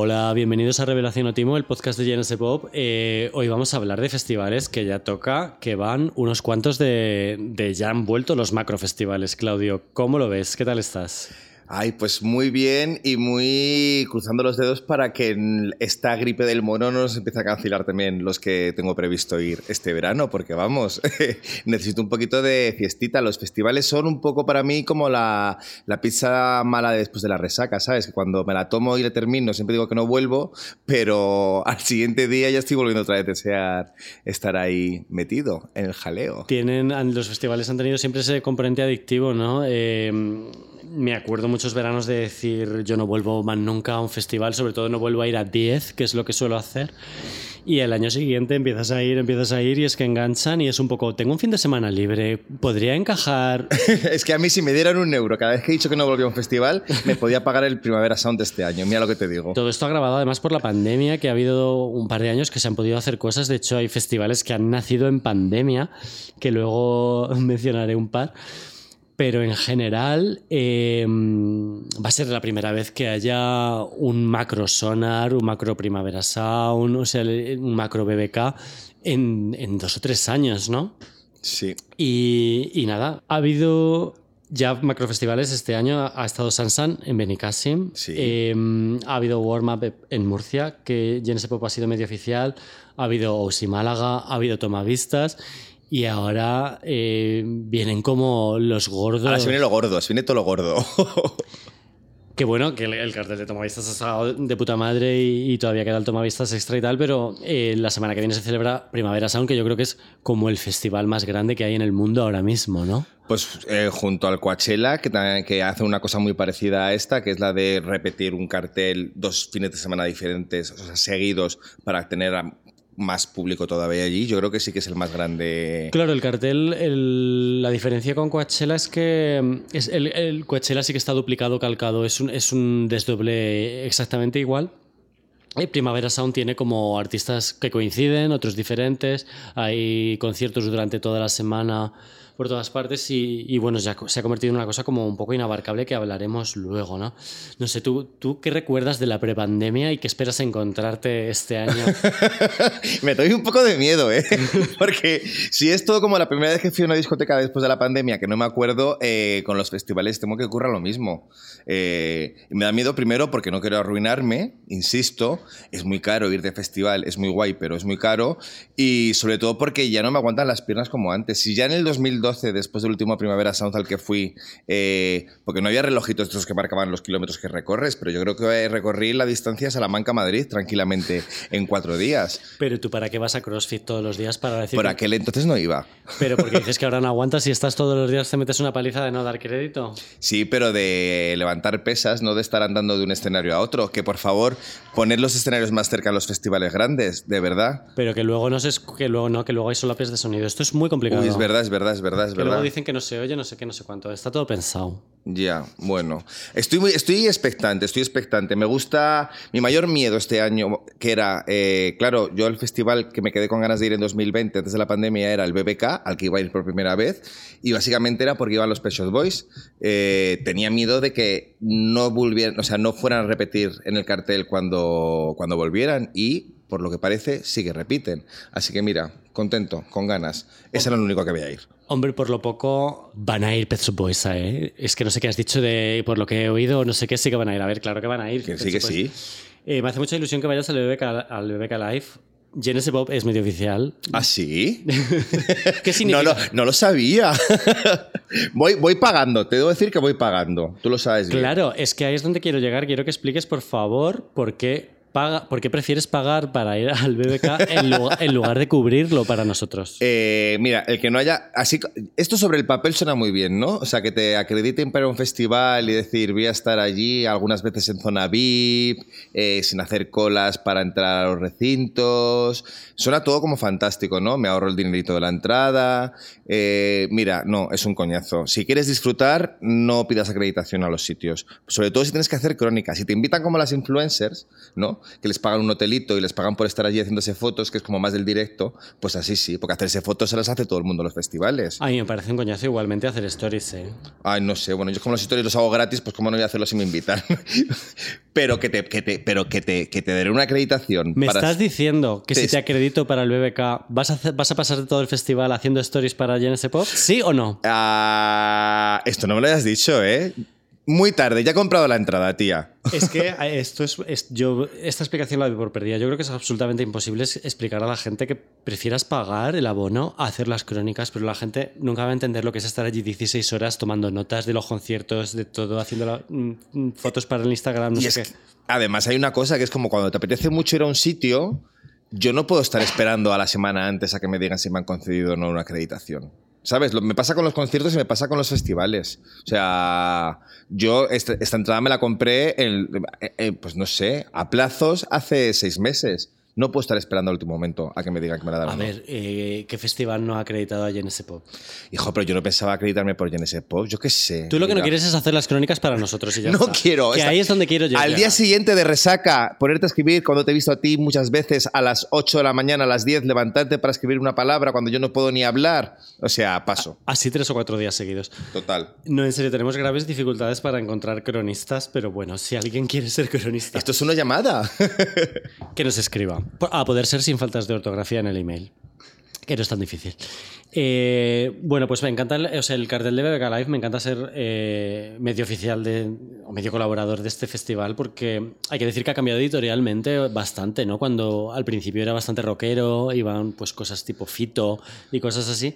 Hola, bienvenidos a Revelación Otimo, el podcast de GNS Pop. Eh, hoy vamos a hablar de festivales que ya toca, que van unos cuantos de, de ya han vuelto los macrofestivales. Claudio, ¿cómo lo ves? ¿Qué tal estás? Ay, pues muy bien y muy cruzando los dedos para que esta gripe del mono no nos empiece a cancelar también los que tengo previsto ir este verano, porque vamos, necesito un poquito de fiestita. Los festivales son un poco para mí como la, la pizza mala después de la resaca, ¿sabes? Que cuando me la tomo y la termino siempre digo que no vuelvo, pero al siguiente día ya estoy volviendo otra vez a desear estar ahí metido en el jaleo. Tienen, los festivales han tenido siempre ese componente adictivo, ¿no? Eh, me acuerdo muchos veranos de decir yo no vuelvo más nunca a un festival, sobre todo no vuelvo a ir a 10, que es lo que suelo hacer. Y el año siguiente empiezas a ir, empiezas a ir y es que enganchan y es un poco, tengo un fin de semana libre, podría encajar. es que a mí si me dieran un euro cada vez que he dicho que no volvía a un festival, me podía pagar el Primavera Sound de este año, mira lo que te digo. Todo esto ha grabado además por la pandemia, que ha habido un par de años que se han podido hacer cosas, de hecho hay festivales que han nacido en pandemia, que luego mencionaré un par pero en general em, va a ser la primera vez que haya un macro sonar, un macro primavera sound, o sea, un macro BBK en, en dos o tres años, ¿no? Sí. Y, y nada, ha habido ya macrofestivales este año. Ha estado Sansan en Benicassim. Sí. Em, ha habido Warm Up en Murcia, que Genesis Pop ha sido medio oficial. Ha habido Osi Málaga, ha habido Tomavistas. Y ahora eh, vienen como los gordos. Ahora se viene lo gordo, se viene todo lo gordo. Qué bueno que el, cartel de Tomavistas ha estado de puta madre y, todavía queda el Tomavistas extra y tal, pero eh, la semana que viene se celebra Primavera Sound, que yo creo que es como el festival más grande que hay en el mundo ahora mismo, ¿no? Pues eh, junto al Coachella, que, que hace una cosa muy parecida a esta, que es la de repetir un cartel dos fines de semana diferentes, o sea, seguidos, para tener más público todavía allí. Yo creo que sí que es el más grande. Claro, el cartel, la diferencia con Coachella es que mm, es el, el, Coachella sí que está duplicado, calcado. Es un, es un desdoble exactamente igual. Primavera Sound tiene como artistas que coinciden, otros diferentes. Hay conciertos durante toda la semana por todas partes y, bueno, ya se ha convertido en una cosa como un poco inabarcable que hablaremos luego, ¿no? No sé, ¿tú, tú qué recuerdas de la prepandemia y qué esperas encontrarte este año? Me doy un poco de miedo, ¿eh? Porque si es todo como la primera vez que fui a una discoteca después de la pandemia, que no me acuerdo, eh, con los festivales temo que ocurra lo mismo. Eh, me da miedo primero porque no quiero arruinarme, insisto, es muy caro ir de festival, es muy guay, pero es muy caro. Y sobre todo porque ya no me aguantan las piernas como antes. Si ya en el 2012 después del último Primavera Sound al que fui, eh, porque no había relojitos estos que marcaban los kilómetros que recorres, pero yo creo que recorrí la distancia Salamanca-Madrid tranquilamente en cuatro días. Pero tú, ¿para qué vas a CrossFit todos los días para decir? Por aquel entonces no iba. Pero porque dices que ahora no aguantas y estás todos los días te metes una paliza de no dar crédito. Sí, pero de levantar pesas, no de estar andando de un escenario a otro. Que por favor, poner los escenarios más cerca a los festivales grandes, de verdad. Pero que luego no sé, que luego no, que luego hay solapes de sonido. Esto es muy complicado. Uy, es verdad, es verdad, es verdad que luego dicen que no se oye, no sé qué, no sé cuánto. Está todo pensado. Ya, bueno. Estoy, muy, estoy expectante, estoy expectante. Me gusta. Mi mayor miedo este año, que era, eh, claro, yo el festival que me quedé con ganas de ir en 2020, antes de la pandemia, era el BBK, al que iba a ir por primera vez. Y básicamente era porque iban los Pet Boys. Eh, tenía miedo de que no volvieran, o sea, no fueran a repetir en el cartel cuando, cuando volvieran. Y por lo que parece, sí que repiten. Así que mira, contento, con ganas. Ese era lo único que voy a ir. Hombre, por lo poco van a ir Pet Shop Boys, ¿eh? Es que no sé qué has dicho de, por lo que he oído, no sé qué, sí que van a ir. A ver, claro que van a ir. Que sí, que sí. Eh, me hace mucha ilusión que vayas al BBK, al BBK Live. Genesis Bob es medio oficial. ¿Ah, sí? ¿Qué significa? No, no, no lo sabía. voy, voy pagando, te debo decir que voy pagando. Tú lo sabes bien. Claro, es que ahí es donde quiero llegar. Quiero que expliques, por favor, por qué ¿Por qué prefieres pagar para ir al BBK en, lugar, de cubrirlo para nosotros? Eh, mira, el que no haya. Así, esto sobre el papel suena muy bien, ¿no? O sea, que te acrediten para un festival y decir, voy a estar allí algunas veces en zona VIP, eh, sin hacer colas para entrar a los recintos. Suena todo como fantástico, ¿no? Me ahorro el dinerito de la entrada. Eh, mira, no, es un coñazo. Si quieres disfrutar, no pidas acreditación a los sitios. Sobre todo si tienes que hacer crónicas. Si te invitan como las influencers, ¿no? Que les pagan un hotelito y les pagan por estar allí haciéndose fotos, que es como más del directo, pues así sí, porque hacerse fotos se las hace todo el mundo en los festivales. A mí me parece un coñazo igualmente hacer stories, ¿eh? Ay, no sé, bueno, yo como los stories los hago gratis, pues cómo no voy a hacerlo si me invitan. pero que te, que te, pero que te, que te daré una acreditación. ¿Me para- estás diciendo que si te acredito para el BBK, ¿vas a, hacer- vas a pasar todo el festival haciendo stories para GNS Pop? ¿Sí o no? Ah, esto no me lo hayas dicho, ¿eh? Muy tarde, ya he comprado la entrada, tía. Es que eh, esto es, es- yo esta explicación la doy por perdida. Yo creo que es absolutamente imposible explicar a la gente que prefieras pagar el abono a hacer las crónicas, pero la gente nunca va a entender lo que es estar allí 16 horas tomando notas de los conciertos, de todo, haciendo la- mm, mm, fotos para el Instagram, no Y sé es qué. que, además hay una cosa que es como cuando te apetece mucho ir a un sitio, yo no puedo estar esperando a la semana antes a que me digan si me han concedido o no una acreditación. ¿Sabes? Lo- me pasa con los conciertos y me pasa con los festivales. O sea, yo esta, esta entrada me la compré, en- eh, eh, pues no sé, a plazos hace seis meses. No puedo estar esperando al último momento a que me digan que me la dan. A o no. ver, eh, ¿qué festival no ha acreditado a GNS Pop? Hijo, pero yo no pensaba acreditarme por Genesis Pop. Yo qué sé. Tú lo que no quieres es hacer las crónicas para nosotros y ya No está. quiero. Que ahí es donde quiero llegar. Al día siguiente de resaca, ponerte a escribir cuando te he visto a ti muchas veces a las 8 de la mañana, a las 10, levantarte para escribir una palabra cuando yo no puedo ni hablar. O sea, paso. Así tres o cuatro días seguidos. Total. No, en serio, tenemos graves dificultades para encontrar cronistas, pero bueno, si alguien quiere ser cronista, Esto es una llamada. que nos escriba. A poder ser sin faltas de ortografía en el email. Que no es tan difícil. Eh, bueno, pues me encanta el, o sea, el cartel de BBK Live, me encanta ser eh, medio oficial de, o medio colaborador de este festival porque hay que decir que ha cambiado editorialmente bastante, ¿no? Cuando al principio era bastante rockero, iban pues cosas tipo fito y cosas así,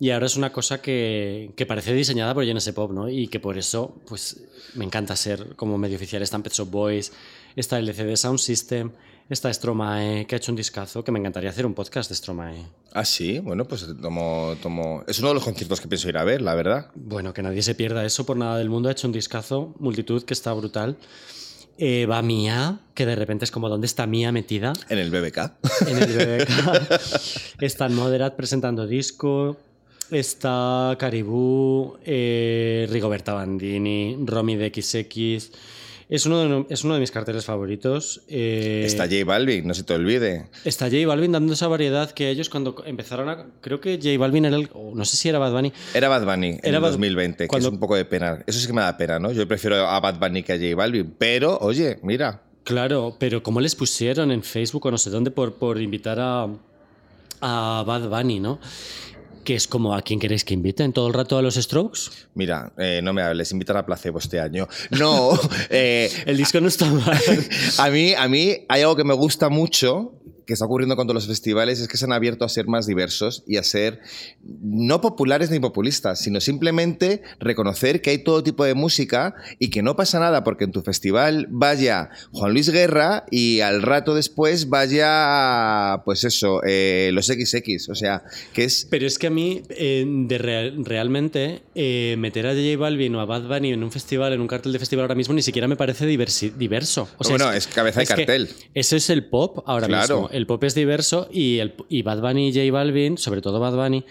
y ahora es una cosa que, que parece diseñada por GNS Pop, ¿no? Y que por eso pues me encanta ser como medio oficial. Están Pet Shop Boys, está LCD Sound System, está Stromae, que ha hecho un discazo, que me encantaría hacer un podcast de Stromae. ah, sí. Bueno, pues tomo, tomo. Es uno de los conciertos que pienso ir a ver, la verdad. Bueno, que nadie se pierda eso por nada del mundo. Ha hecho un discazo, multitud, que está brutal. Eh, va Mía, que de repente es como, ¿dónde está Mía metida? En el BBK. En el BBK. está Moderat presentando disco. Está Caribú, eh, Rigoberta Bandini, Romy de XX. Es uno de, es uno de mis carteles favoritos. Eh, Está J Balvin, no se te olvide. Está J Balvin dando esa variedad que ellos cuando empezaron a... Creo que J Balvin era el... no sé si era Bad Bunny. Era Bad Bunny en Era el Bad- 2020, cuando- que es un poco de pena. Eso sí que me da pena, ¿no? Yo prefiero a Bad Bunny que a J Balvin. Pero, oye, mira. Claro, pero ¿cómo les pusieron en Facebook o no sé dónde por, por invitar a, a Bad Bunny, ¿no? Que es como a quién queréis que inviten todo el rato a los Strokes. Mira, eh, no me hables, invitar a placebo este año. No, eh, El disco no está mal. a, mí, a mí hay algo que me gusta mucho que está ocurriendo con todos los festivales es que se han abierto a ser más diversos y a ser no populares ni populistas, sino simplemente reconocer que hay todo tipo de música y que no pasa nada porque en tu festival vaya Juan Luis Guerra y al rato después vaya, pues eso, eh, los XX. O sea, que es Pero es que a mí, eh, de real- realmente, eh, meter a J Balvin o a Bad Bunny en un festival, en un cartel de festival ahora mismo, ni siquiera me parece diversi- diverso. O sea, Bueno, es cabeza de cartel. Eso es el pop ahora Claro. mismo. El pop es diverso y, el, y Bad Bunny y J Balvin, sobre todo Bad Bunny,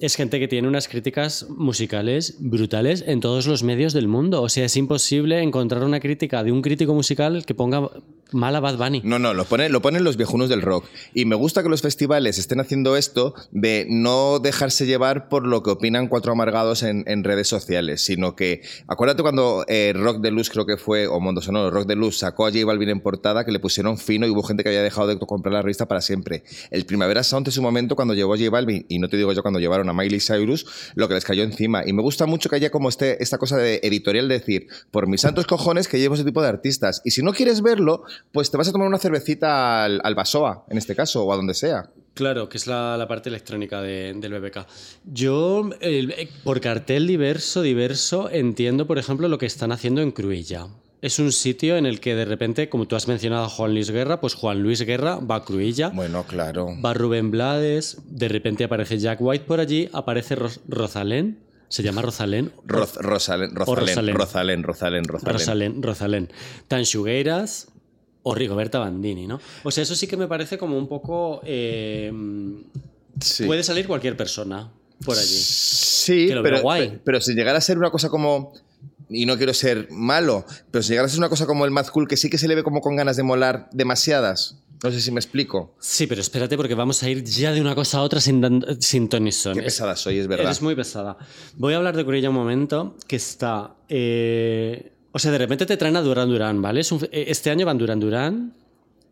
es gente que tiene unas críticas musicales brutales en todos los medios del mundo. O sea, es imposible encontrar una crítica de un crítico musical que ponga mal a Bad Bunny. No, no, lo, pone- lo ponen los viejunos del rock. Y me gusta que los festivales estén haciendo esto de no dejarse llevar por lo que opinan cuatro amargados en, en redes sociales, sino que, acuérdate cuando eh, Rock de Luz creo que fue, o Mondo Sonoro, Rock de Luz sacó a J Balvin en portada, que le pusieron fino y hubo gente que había dejado de comprar la revista para siempre. El Primavera Sound es un momento cuando llegó J Balvin, y no te digo yo cuando llevaron a Miley Cyrus, lo que les cayó encima. Y me gusta mucho que haya como este, esta cosa de editorial de decir, por mis santos cojones que llevo ese tipo de artistas. Y si no quieres verlo, pues te vas a tomar una cervecita al, al Basoa, en este caso, o a donde sea. Claro, que es la, la parte electrónica de- del BBK. Yo, eh, por cartel diverso, diverso, entiendo, por ejemplo, lo que están haciendo en Cruilla. Es un sitio en el que de repente, como tú has mencionado a Juan Luis Guerra, pues Juan Luis Guerra va a Cruilla, Bueno, claro. va Rubén Blades, de repente aparece Jack White por allí, aparece Ros- Rosalén, se llama Rosalén. Roz- Rosalén, Rosalén, Rosalén. Rosalén, Rosalén, Rosalén. Tanchugueiras o Rigoberta Bandini, ¿no? O sea, eso sí que me parece como un poco... eh, Sí. Puede salir cualquier persona por allí. Sí, pero, guay. pe- pero si llegara a ser una cosa como y no quiero ser malo, pero si llegaras a ser una cosa como el Mad Cool, que sí que se le ve como con ganas de molar demasiadas. No sé si me explico. Sí, pero espérate porque vamos a ir ya de una cosa a otra sin, sin Tony Son. Qué pesada soy, es verdad. Eres muy pesada. Voy a hablar de Corella un momento, que está... eh, o sea, de repente te traen a Duran Duran, ¿vale? Es un- eh, este año van Duran Duran,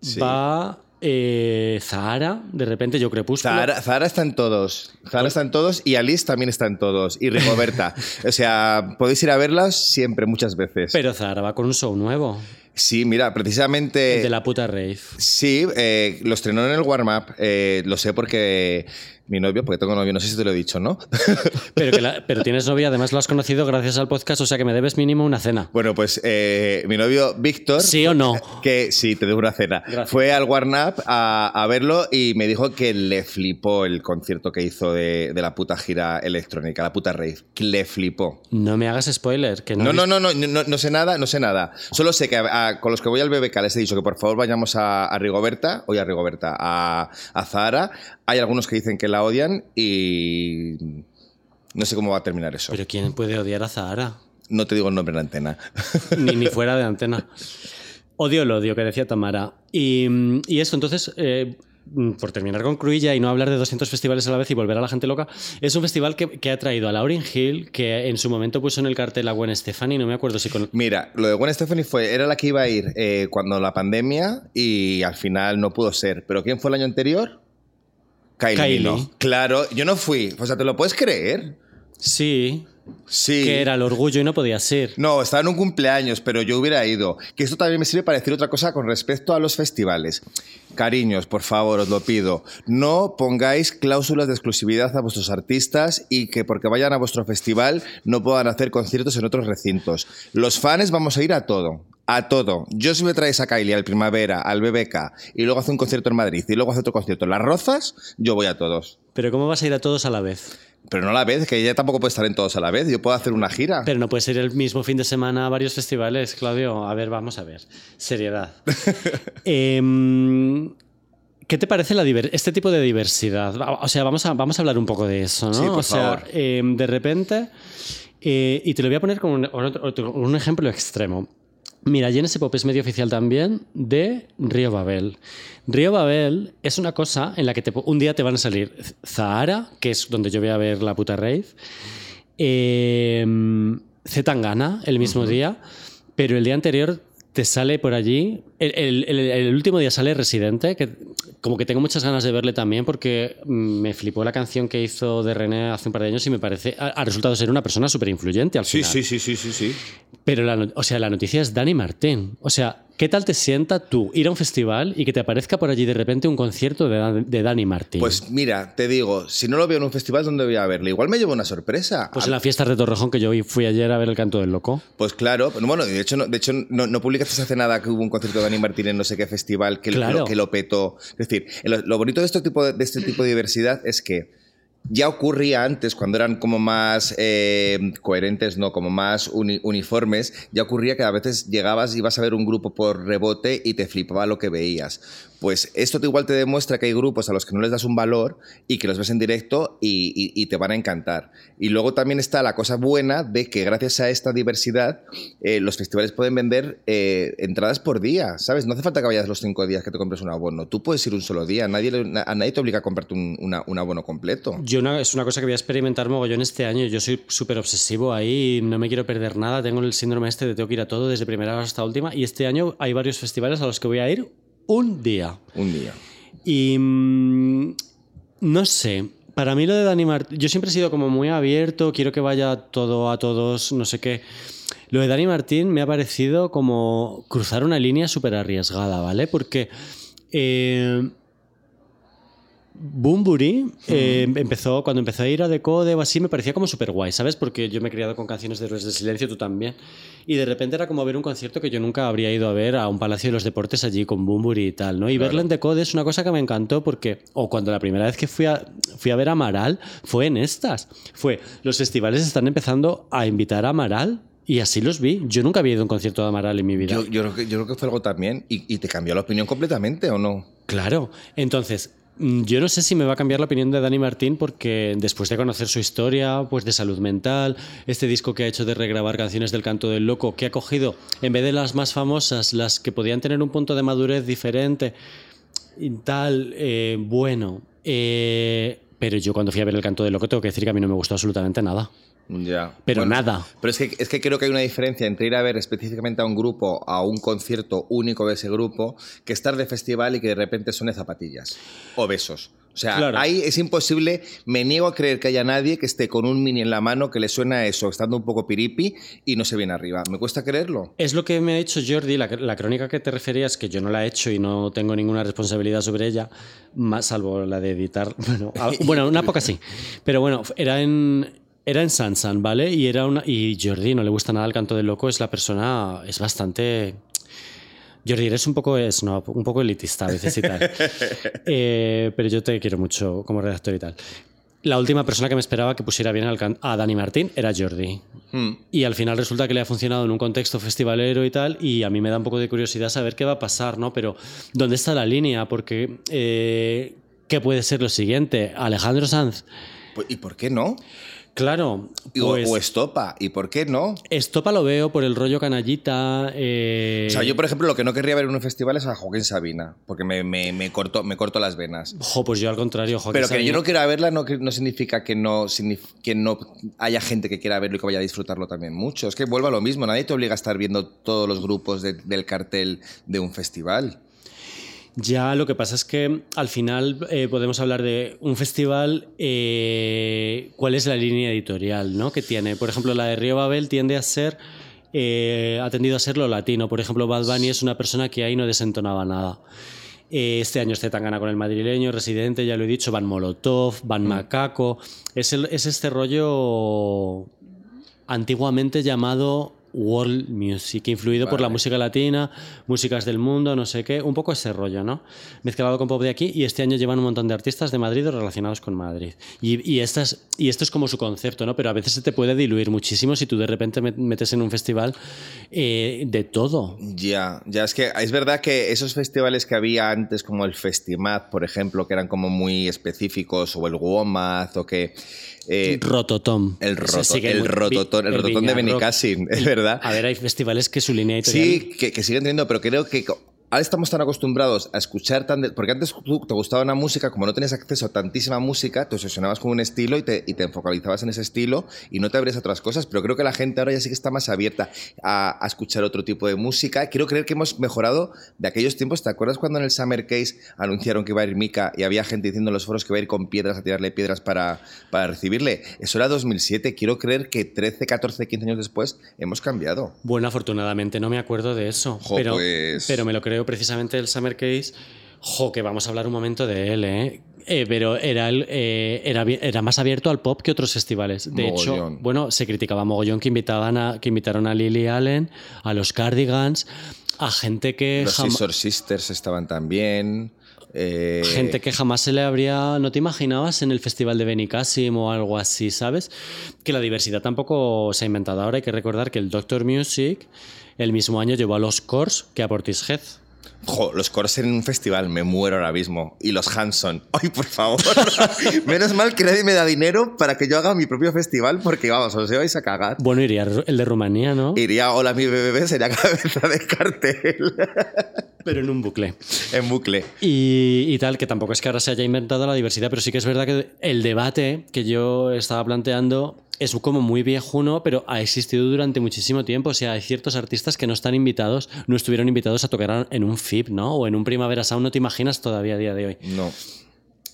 Sí. va eh, Zahara, de repente yo Crepúsculo. Zahara, Zahara está en todos. Zahara está en todos y Alice también está en todos. Y Rigoberta. o sea, podéis ir a verlas siempre, muchas veces. Pero Zahara va con un show nuevo, sí, mira, precisamente. de la puta rave. Sí, eh, lo estrenó en el warm-up. eh, lo sé porque mi novio, porque tengo novio, no sé si te lo he dicho, ¿no? Pero, que la- pero tienes novia, además lo has conocido gracias al podcast, o sea que me debes mínimo una cena. bueno, pues eh, mi novio Víctor. ¿Sí o no? Que sí, te debo una cena. Gracias. Fue al warm-up a, a verlo y me dijo que le flipó el concierto que hizo de, de la puta gira electrónica, la puta rave. Que le flipó. No me hagas spoiler, que no. No, no, no, no, no, no sé nada, no sé nada. Solo sé que a- a- con los que voy al BBK les he dicho que por favor vayamos a, Rigoberta, oye a Rigoberta, a, a Zahara. Hay algunos que dicen que la odian y no sé cómo va a terminar eso. Pero ¿quién puede odiar a Zahara? No te digo el nombre en la antena. ni, ni fuera de antena. Odio el odio, que decía Tamara. Y, y esto, entonces, eh, por terminar con Cruilla y no hablar de 200 festivales a la vez y volver a la gente loca, es un festival que, que ha traído a Lauryn Hill, que en su momento puso en el cartel a Gwen Stefani, no me acuerdo si con... Mira, lo de Gwen Stefani fue, era la que iba a ir eh, cuando la pandemia y al final no pudo ser. ¿Pero quién fue el año anterior? Kylie. Claro, yo no fui. O sea, ¿te lo puedes creer? Sí, Sí. que era el orgullo y no podía ser. No, estaba en un cumpleaños, pero yo hubiera ido. Que esto también me sirve para decir otra cosa con respecto a los festivales. Cariños, por favor, os lo pido. No pongáis cláusulas de exclusividad a vuestros artistas y que porque vayan a vuestro festival no puedan hacer conciertos en otros recintos. Los fans vamos a ir a todo. A todo. Yo si me traes a Kylie al Primavera, al BBK y luego hace un concierto en Madrid y luego hace otro concierto en Las Rozas, yo voy a todos. Pero ¿cómo vas a ir a todos a la vez? Pero no a la vez, que ella tampoco puede estar en todos a la vez. Yo puedo hacer una gira. Pero no puedes ir el mismo fin de semana a varios festivales, Claudio. A ver, vamos a ver. Seriedad. Em, ¿Qué te parece la este tipo de diversidad? O sea, vamos a, vamos a hablar un poco de eso, ¿no? Sí, por o sea, favor. em, de repente, eh, y te lo voy a poner un, otro- un ejemplo extremo. Mira, Genesis Pop es medio oficial también de Río Babel. Río Babel es una cosa en la que te un día te van a salir Zahara, que es donde yo voy a ver la puta rave, eh, Zetangana el mismo día, pero el día anterior te sale por allí. El, el- el- el último día sale Residente, que como que tengo muchas ganas de verle también porque mm, me flipó la canción que hizo de René hace un par de años y me parece. Ha, ha resultado ser una persona súper influyente al final. sí, sí, sí, sí. Pero la, no- o sea, la noticia es Dani Martín. O sea, ¿qué tal te sienta tú ir a un festival y que te aparezca por allí de repente un concierto de, Dan- de Dani Martín? Pues mira, te digo, si no lo veo en un festival, ¿dónde voy a verle? Igual me llevo una sorpresa. Pues en la fiesta de Torrejón que yo fui ayer a ver el canto del loco. Pues claro, bueno, de hecho, no, de hecho no, no publicaste hace nada que hubo un concierto de Dani Martín en no sé qué festival que, Claro. lo, que lo petó. Es decir, lo, lo bonito de este, tipo de, de este tipo de diversidad es que ya ocurría antes, cuando eran como más eh, coherentes, no, como más uni- uniformes, ya ocurría que a veces llegabas y ibas a ver un grupo por rebote y te flipaba lo que veías. Pues esto te igual te demuestra que hay grupos a los que no les das un valor y que los ves en directo y, te van a encantar. Y luego también está la cosa buena de que gracias a esta diversidad eh, los festivales pueden vender eh, entradas por día, ¿sabes? No hace falta que vayas los cinco días que te compres un abono. Tú puedes ir un solo día. Nadie, a nadie te obliga a comprarte un, abono completo. Yo es una cosa que voy a experimentar mogollón este año. Yo soy súper obsesivo ahí, no me quiero perder nada. Tengo el síndrome este de tengo que ir a todo desde primera hasta última. Y este año hay varios festivales a los que voy a ir un día. Un día. Y mm, no sé, para mí lo de Dani Martín, yo siempre he sido como muy abierto, quiero que vaya todo a todos, no sé qué. Lo de Dani Martín me ha parecido como cruzar una línea súper arriesgada, ¿vale? Porque eh, Bumburi eh, empezó, cuando empezó a ir a Decode o así, me parecía como súper guay, ¿sabes? Porque yo me he criado con canciones de Héroes del Silencio, tú también. Y de repente era como ver un concierto que yo nunca habría ido a ver a un Palacio de los Deportes allí con Bumburi y tal, ¿no? Y verlo en Decode es una cosa que me encantó porque, o cuando la primera vez que fui a, fui a ver a Amaral, fue en estas. Fue, los festivales están empezando a invitar a Amaral. Y así los vi. Yo nunca había ido a un concierto de Amaral en mi vida. Yo, yo creo que, yo creo que fue algo también. ¿Y, y te cambió la opinión completamente o no? Claro. Entonces, Yo no sé si me va a cambiar la opinión de Dani Martín porque después de conocer su historia, pues de salud mental, este disco que ha hecho de regrabar canciones del canto del loco, que ha cogido, en vez de las más famosas, las que podían tener un punto de madurez diferente y tal, eh, bueno, eh, pero yo cuando fui a ver el canto del loco tengo que decir que a mí no me gustó absolutamente nada. Ya. Pero Bueno, nada. Pero es que, es que creo que hay una diferencia entre ir a ver específicamente a un grupo, a un concierto único de ese grupo, que estar de festival y que de repente suene zapatillas o besos. O sea, Claro. ahí es imposible, me niego a creer que haya nadie que esté con un mini en la mano que le suena a eso, estando un poco piripi y no se viene arriba. Me cuesta creerlo. Es lo que me ha dicho Jordi, la, la crónica que te referías, que yo no la he hecho y no tengo ninguna responsabilidad sobre ella, más salvo la de editar. Bueno, a- bueno una poca sí. Pero bueno, era en, era en Sansan, ¿vale? Y, era una, y Jordi no le gusta nada el canto del loco, es la persona, es bastante... Jordi, eres un poco snob, un poco elitista a veces y tal. Eh, pero yo te quiero mucho como redactor y tal. La última persona que me esperaba que pusiera bien al a Dani Martín era Jordi. Hmm. Y al final resulta que le ha funcionado en un contexto festivalero y tal, y a mí me da un poco de curiosidad saber qué va a pasar, ¿no? Pero, ¿dónde está la línea? Porque, eh, ¿qué puede ser lo siguiente? Alejandro Sanz, Pues, ¿Y por qué no? Claro, o- pues, o Estopa, ¿y por qué no? Estopa lo veo por el rollo canallita. eh, O sea, yo, por ejemplo, lo que no querría ver en un festival es a Joaquín Sabina, porque me, me, me corto, me corto las venas. jo, pues yo al contrario, Joaquín Pero que Sabina- yo no quiera verla no, no significa que no, que no haya gente que quiera verlo y que vaya a disfrutarlo también mucho. Es que vuelva a lo mismo, nadie te obliga a estar viendo todos los grupos de- del cartel de un festival. Ya, lo que pasa es que al final eh, podemos hablar de un festival, eh, cuál es la línea editorial ¿no? que tiene. Por ejemplo, la de Río Babel tiende a ser, eh, ha tendido a ser lo latino. Por ejemplo, Bad Bunny es una persona que ahí no desentonaba nada. Este año este Tangana con el madrileño, Residente, ya lo he dicho, Van Molotov, Van Macaco. Es, el- es este rollo antiguamente llamado world music, influido por la música latina, músicas del mundo, no sé qué, un poco ese rollo, ¿no? Mezclado con pop de aquí y este año llevan un montón de artistas de Madrid o relacionados con Madrid. Y, y, estas, y esto es como su concepto, ¿no? Pero a veces se te puede diluir muchísimo si tú de repente met- metes en un festival eh, de todo. Ya, ya es que es verdad que esos festivales que había antes, como el Festimad, por ejemplo, que eran como muy específicos, o el Womath, o que... eh, Rototom. el, roto, el muy- rototón, el el rototón de. Benicassin, es verdad. A ver, hay festivales que su línea editorial... Sí, que, que siguen teniendo, pero creo que ahora estamos tan acostumbrados a escuchar tan... de- porque antes tú te gustaba una música, como no tenías acceso a tantísima música, te obsesionabas con un estilo y te, y te focalizabas en ese estilo y no te abrías a otras cosas, pero creo que la gente ahora ya sí que está más abierta a, a escuchar otro tipo de música. Quiero creer que hemos mejorado de aquellos tiempos. ¿Te acuerdas cuando en el Summer Case anunciaron que iba a ir Mika y había gente diciendo en los foros que iba a ir con piedras a tirarle piedras para, para recibirle? Eso era 2007. Quiero creer que 13, 14, 15 años después hemos cambiado. Bueno, afortunadamente no me acuerdo de eso. Jo, pero, pues- pero me lo creo precisamente el Summer Case. Jo, que vamos a hablar un momento de él, ¿eh? Eh, pero era, el, eh, era, era más abierto al pop que otros festivales. De hecho, Mogollón. bueno, se criticaba mogollón que, invitaban a, que invitaron a Lily Allen, a los Cardigans, a gente que, Los Scissor Sisters estaban también. eh, gente que jamás se le habría... ¿No te imaginabas en el festival de Benicassim o algo así, sabes? Que la diversidad tampoco se ha inventado ahora. Hay que recordar que el Doctor Music el mismo año llevó a los Cors que a Portishead. Jo, los Cors en un festival, me muero ahora mismo. Y los Hanson. Ay, por favor. Menos mal que nadie me da dinero para que yo haga mi propio festival, porque vamos, os vais a cagar. Bueno, iría el de Rumanía, ¿no? Iría Hola mi bebé, sería cabeza de cartel Pero en un bucle. en bucle. Y, y tal, que tampoco es que ahora se haya inventado la diversidad, pero sí que es verdad que el debate que yo estaba planteando es como muy viejuno, pero ha existido durante muchísimo tiempo. O sea, hay ciertos artistas que no están invitados, no estuvieron invitados a tocar en un FIP, ¿no? O en un Primavera Sound, no te imaginas todavía a día de hoy. No.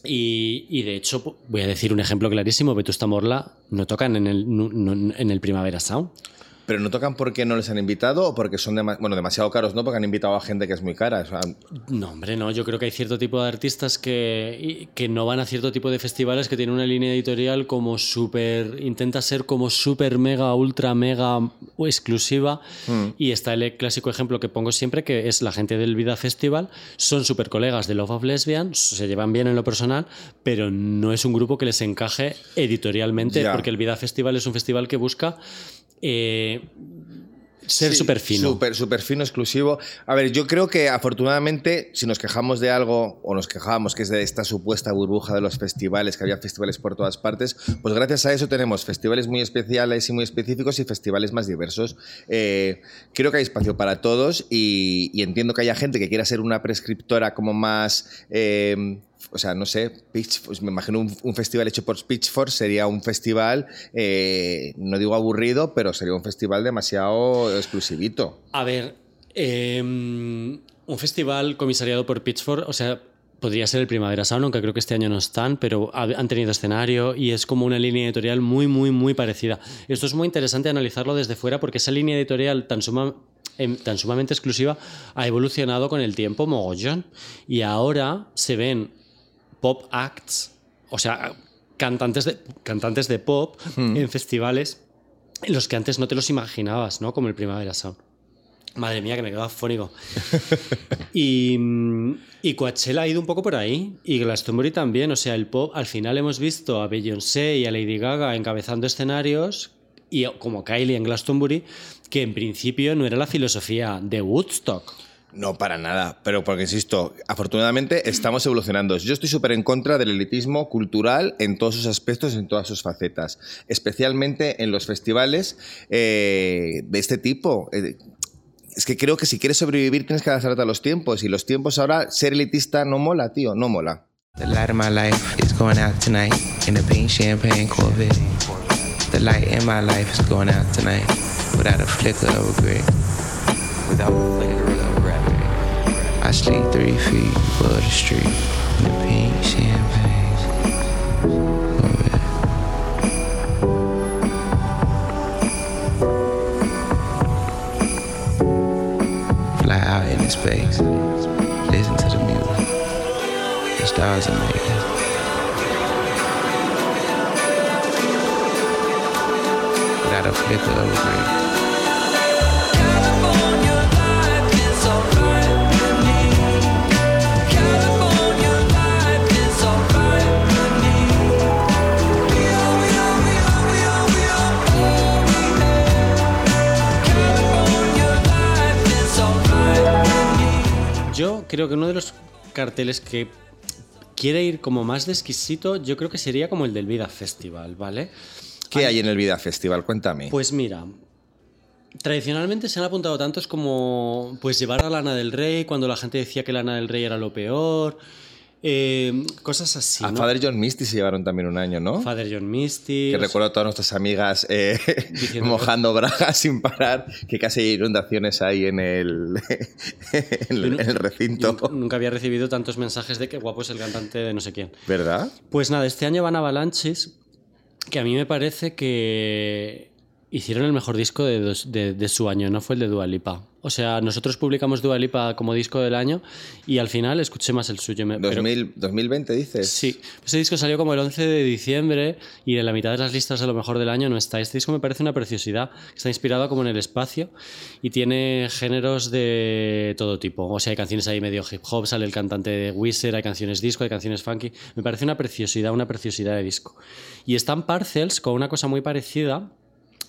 Y, y de hecho, voy a decir un ejemplo clarísimo: Vetusta Morla no tocan en el, no- no- en el Primavera Sound. Pero no tocan porque no les han invitado o porque son dema- bueno, demasiado caros, ¿no? Porque han invitado a gente que es muy cara. O sea, No, hombre, no. Yo creo que hay cierto tipo de artistas que, que no van a cierto tipo de festivales que tienen una línea editorial como súper. intenta ser como súper mega, ultra mega o exclusiva. Y está el clásico ejemplo que pongo siempre, que es la gente del Vida Festival. Son súper colegas de Love of Lesbian, se llevan bien en lo personal, pero no es un grupo que les encaje editorialmente, porque el Vida Festival es un festival que busca. Eh, ser Sí, súper fino. Súper, súper fino, exclusivo. A ver, yo creo que afortunadamente, si nos quejamos de algo, o nos quejamos que es de esta supuesta burbuja de los festivales, que había festivales por todas partes, pues gracias a eso tenemos festivales muy especiales y muy específicos y festivales más diversos. Eh, creo que hay espacio para todos y, y entiendo que haya gente que quiera ser una prescriptora como más... eh, o sea, no sé, Pitch, pues me imagino un, un festival hecho por Pitchfork sería un festival, eh, no digo aburrido, pero sería un festival demasiado exclusivito. A ver, eh, un festival comisariado por Pitchfork, o sea, podría ser el Primavera Sound, aunque creo que este año no están, pero ha- han tenido escenario y es como una línea editorial muy, muy, muy parecida. Esto es muy interesante analizarlo desde fuera porque esa línea editorial tan suma- em, tan sumamente exclusiva ha evolucionado con el tiempo mogollón y ahora se ven pop acts, o sea, cantantes de, cantantes de pop en festivales en los que antes no te los imaginabas, ¿no? Como el Primavera Sound. Madre mía, que me quedo afónico. y, y Coachella ha ido un poco por ahí. Y Glastonbury también. O sea, el pop, al final hemos visto a Beyoncé y a Lady Gaga encabezando escenarios. Y como Kylie en Glastonbury, que en principio no era la filosofía de Woodstock. No, para nada, pero porque insisto, afortunadamente estamos evolucionando. Yo estoy súper en contra del elitismo cultural en todos sus aspectos, en todas sus facetas, especialmente en los festivales eh, de este tipo. Eh, es que creo que si quieres sobrevivir tienes que adaptarte a los tiempos y los tiempos ahora, ser elitista no mola, tío, no mola. The light of my life is going out tonight in a pink champagne Corvette. The light in my life is going out tonight without a flicker of regret. Without a flicker. I sleep three feet above the street in a pink champagne. Fly out into space. Listen to the music. The stars are making. Without a flicker of regret. California Yo creo que uno de los carteles que quiere ir como más de exquisito, yo creo que sería como el del Vida Festival, ¿vale? ¿Qué hay en el Vida Festival? Cuéntame. Pues mira, tradicionalmente se han apuntado tantos como pues llevar a Lana del Rey cuando la gente decía que Lana del Rey era lo peor, eh, cosas así, a ¿no? Father John Misty se llevaron también un año, ¿no? Father John Misty. que recuerdo a todas nuestras amigas eh, mojando bragas sin parar, que casi hay inundaciones ahí en el, en el, en el recinto. nunca había recibido tantos mensajes de que guapo es el cantante de no sé quién. ¿Verdad? Pues nada, este año van Avalanches, que a mí me parece que hicieron el mejor disco de, dos- de- de su año, no fue el de Dua Lipa. O sea, nosotros publicamos Dua Lipa como disco del año y al final escuché más el suyo. me- pero- 2000 2020 dices. Sí, ese disco salió como el 11 de diciembre y en la mitad de las listas de lo mejor del año no está. Este disco me parece una preciosidad, está inspirado como en el espacio y tiene géneros de todo tipo. O sea, hay canciones ahí medio hip hop, sale el cantante de Wizard, hay canciones disco, hay canciones funky. Me parece una preciosidad, una preciosidad de disco. Y están Parcels con una cosa muy parecida.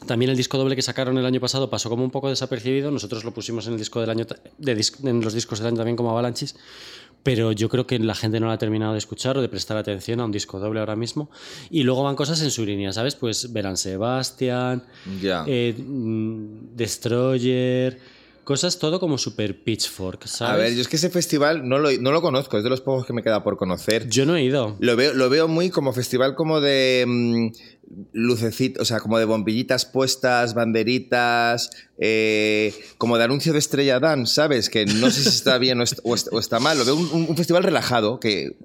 También el disco doble que sacaron el año pasado pasó como un poco desapercibido. Nosotros lo pusimos en el disco del año de dis- en los discos del año también como Avalanches pero yo creo que la gente no lo ha terminado de escuchar o de prestar atención a un disco doble ahora mismo. Y luego van cosas en su línea, ¿sabes? Pues Verán eh, mm, Destroyer, cosas todo como super pitchfork, ¿sabes? A ver, yo es que ese festival no lo, no lo conozco, es de los pocos que me queda por conocer. Yo no he ido. Lo veo, lo veo muy como festival como de mm, lucecitas, o sea, como de bombillitas puestas, banderitas, eh, como de anuncio de Estrella Dan, ¿sabes? Que no sé si está bien o, est- o est- o está mal. Lo veo un, festival relajado, que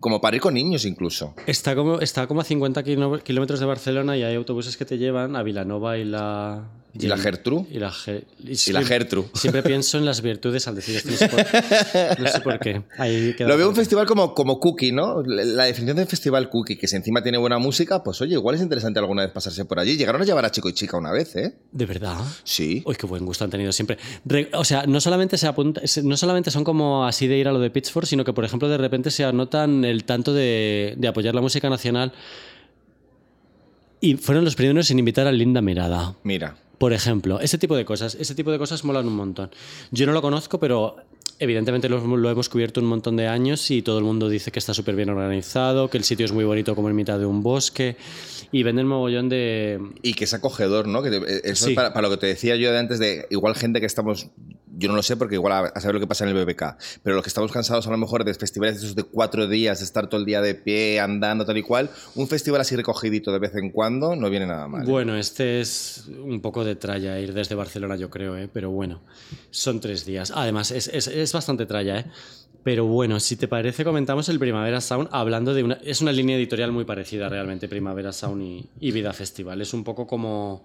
como para ir con niños incluso. Está como, está como a 50 kilo- kilómetros de Barcelona y hay autobuses que te llevan a Vilanova y la... ¿Y la Gertrude? Y la, Ge- Y la Gertrude. Siempre pienso en las virtudes al decir esto. No sé por, no sé por qué. Ahí Lo veo un festival como, como cookie, ¿no? La definición de festival cookie, que si encima tiene buena música, pues oye, igual es interesante alguna vez pasarse por allí. Llegaron a llevar a chico y chica una vez, ¿eh? ¿De verdad? Sí. Uy, qué buen gusto han tenido siempre. Re- o sea, no solamente, se apunta, no solamente son como así de ir a lo de Pitchfork, sino que, por ejemplo, de repente se anotan el tanto de, de apoyar la música nacional. Y fueron los primeros en invitar a Linda Mirada. Mira. Por ejemplo, ese tipo de cosas, ese tipo de cosas molan un montón. Yo no lo conozco, pero evidentemente lo, lo hemos cubierto un montón de años y todo el mundo dice que está súper bien organizado, que el sitio es muy bonito como en mitad de un bosque y venden mogollón de... Y que es acogedor, ¿no? Que te- eso Sí. es para, para lo que te decía yo de antes, de igual gente que estamos. Yo no lo sé porque igual a, saber lo que pasa en el BBK, pero los que estamos cansados a lo mejor de festivales esos de cuatro días, de estar todo el día de pie, andando, tal y cual, un festival así recogidito de vez en cuando no viene nada mal. ¿eh? Bueno, este es un poco de tralla ir desde Barcelona, yo creo, ¿eh? pero bueno, son tres días. Además, es, es- es bastante tralla, ¿eh? Pero bueno, si te parece, comentamos el Primavera Sound hablando de una... Es una línea editorial muy parecida realmente, Primavera Sound y, y Vida Festival. Es un poco como...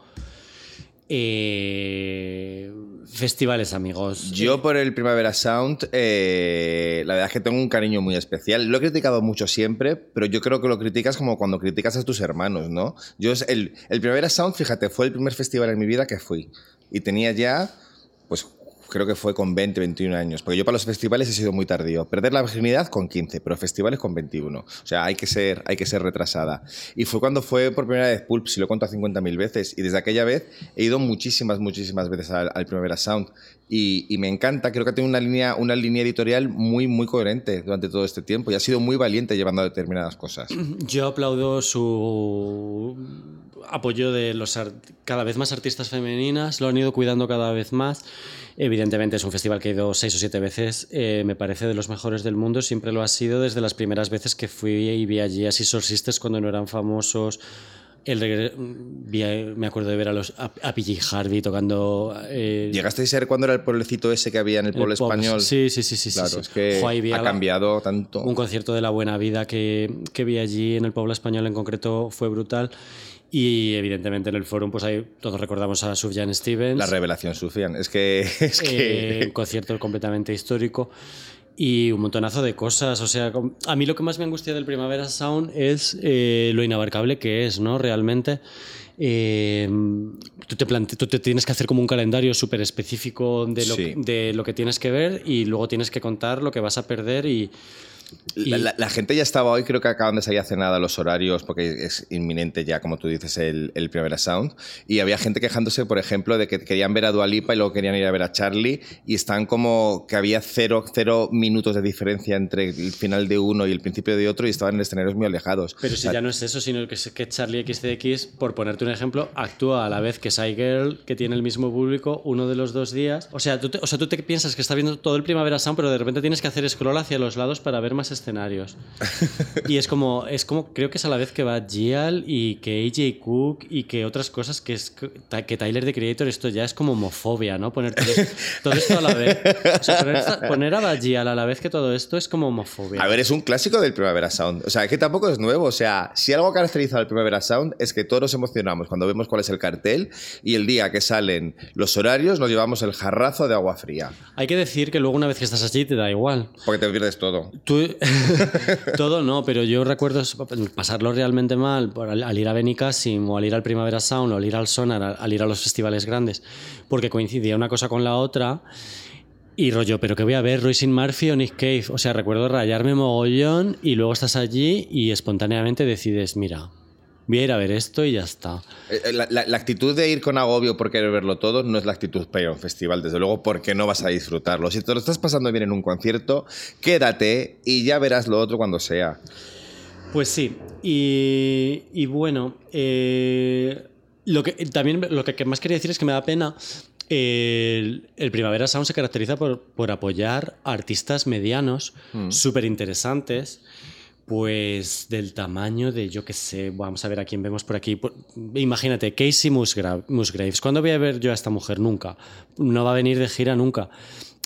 eh, festivales amigos. Yo por el Primavera Sound, eh, la verdad es que tengo un cariño muy especial. Lo he criticado mucho siempre, pero yo creo que lo criticas como cuando criticas a tus hermanos, ¿no? Yo es el, el Primavera Sound, fíjate, fue el primer festival en mi vida que fui. Y tenía ya, pues creo que fue con 20, 21 años. Porque yo para los festivales he sido muy tardío. Perder la virginidad con 15, pero festivales con 21. O sea, hay que ser, hay que ser retrasada. Y fue cuando fue por primera vez Pulp, si lo cuento a 50.000 veces. Y desde aquella vez he ido muchísimas, muchísimas veces al, al Primavera Sound. Y, y me encanta, creo que tiene una línea, una línea editorial muy, muy coherente durante todo este tiempo. Y ha sido muy valiente llevando determinadas cosas. Yo aplaudo su apoyo de los cada vez más artistas femeninas, lo han ido cuidando cada vez más. Evidentemente es un festival que he ido seis o siete veces, eh, me parece de los mejores del mundo, siempre lo ha sido desde las primeras veces que fui y vi allí a Scissor Sisters cuando no eran famosos. El regre- me acuerdo de ver a, los, a, a PJ Harvey tocando... eh, ¿Llegaste a ser cuando era el pueblecito ese que había en el el pueblo pop. español? Sí, sí, sí, sí. sí, Claro, sí. es que ha cambiado tanto. un concierto de la buena vida que, que vi allí en el pueblo español en concreto fue brutal. Y evidentemente en el forum, pues ahí todos recordamos a Sufjan Stevens. La revelación, Sufian. Es que. Es que... Eh, un concierto completamente histórico y un montonazo de cosas. O sea, a mí lo que más me angustia del Primavera Sound es eh, lo inabarcable que es, ¿no? Realmente. eh, tú, te plante- tú te tienes que hacer como un calendario súper específico de lo, Sí. de lo que tienes que ver y luego tienes que contar lo que vas a perder y, La, la- la gente ya estaba hoy, creo que acaban de salir hace nada los horarios, porque es inminente ya, como tú dices, el, el Primavera Sound. Y había gente quejándose, por ejemplo, de que querían ver a Dualipa y luego querían ir a ver a Charlie. Y están como que había cero, cero minutos de diferencia entre el final de uno y el principio de otro y estaban en escenarios muy alejados. Pero O si sea, ya no es eso, sino que, que Charlie XCX, por ponerte un ejemplo, actúa a la vez que Shy Girl, que tiene el mismo público, uno de los dos días. O sea, tú te, o sea, tú te piensas que estás viendo todo el Primavera Sound, pero de repente tienes que hacer scroll hacia los lados para ver más escenarios. y es como, es como, creo que es a la vez que va Gial y que AJ Cook y que otras cosas que es que Tyler the Creator, esto ya es como homofobia, ¿no? Poner todo, esto- todo esto a la vez. O sea, poner, poner a Bajial a la vez que todo esto es como homofobia. A ver, es un clásico del Primavera Sound. O sea, que tampoco es nuevo. O sea, si algo caracteriza al Primavera Sound es que todos nos emocionamos cuando vemos cuál es el cartel y el día que salen los horarios nos llevamos el jarrazo de agua fría. Hay que decir que luego una vez que estás allí te da igual. Porque te pierdes todo. Tú, todo no, pero yo recuerdo pasarlo realmente mal al, ir a Benicassim o al ir al Primavera Sound o al ir al Sonar, al ir a los festivales grandes, porque coincidía una cosa con la otra. Y rollo, pero que voy a ver Royce Murphy o Nick Cave. O sea, recuerdo rayarme mogollón y luego estás allí y espontáneamente decides, mira, voy a ir a ver esto y ya está. Eh, La, la- la actitud de ir con agobio por querer verlo todo no es la actitud para ir a un festival, desde luego, porque no vas a disfrutarlo. Si te lo estás pasando bien en un concierto, quédate y ya verás lo otro cuando sea. Pues sí, y, y bueno, eh, lo que también lo que, más quería decir es que me da pena. El, el Primavera Sound se caracteriza por, por apoyar artistas medianos, súper interesantes, pues del tamaño de, yo qué sé, vamos a ver a quién vemos por aquí. Imagínate, Casey Musgra- Musgraves. ¿Cuándo voy a ver yo a esta mujer? Nunca. No va a venir de gira nunca.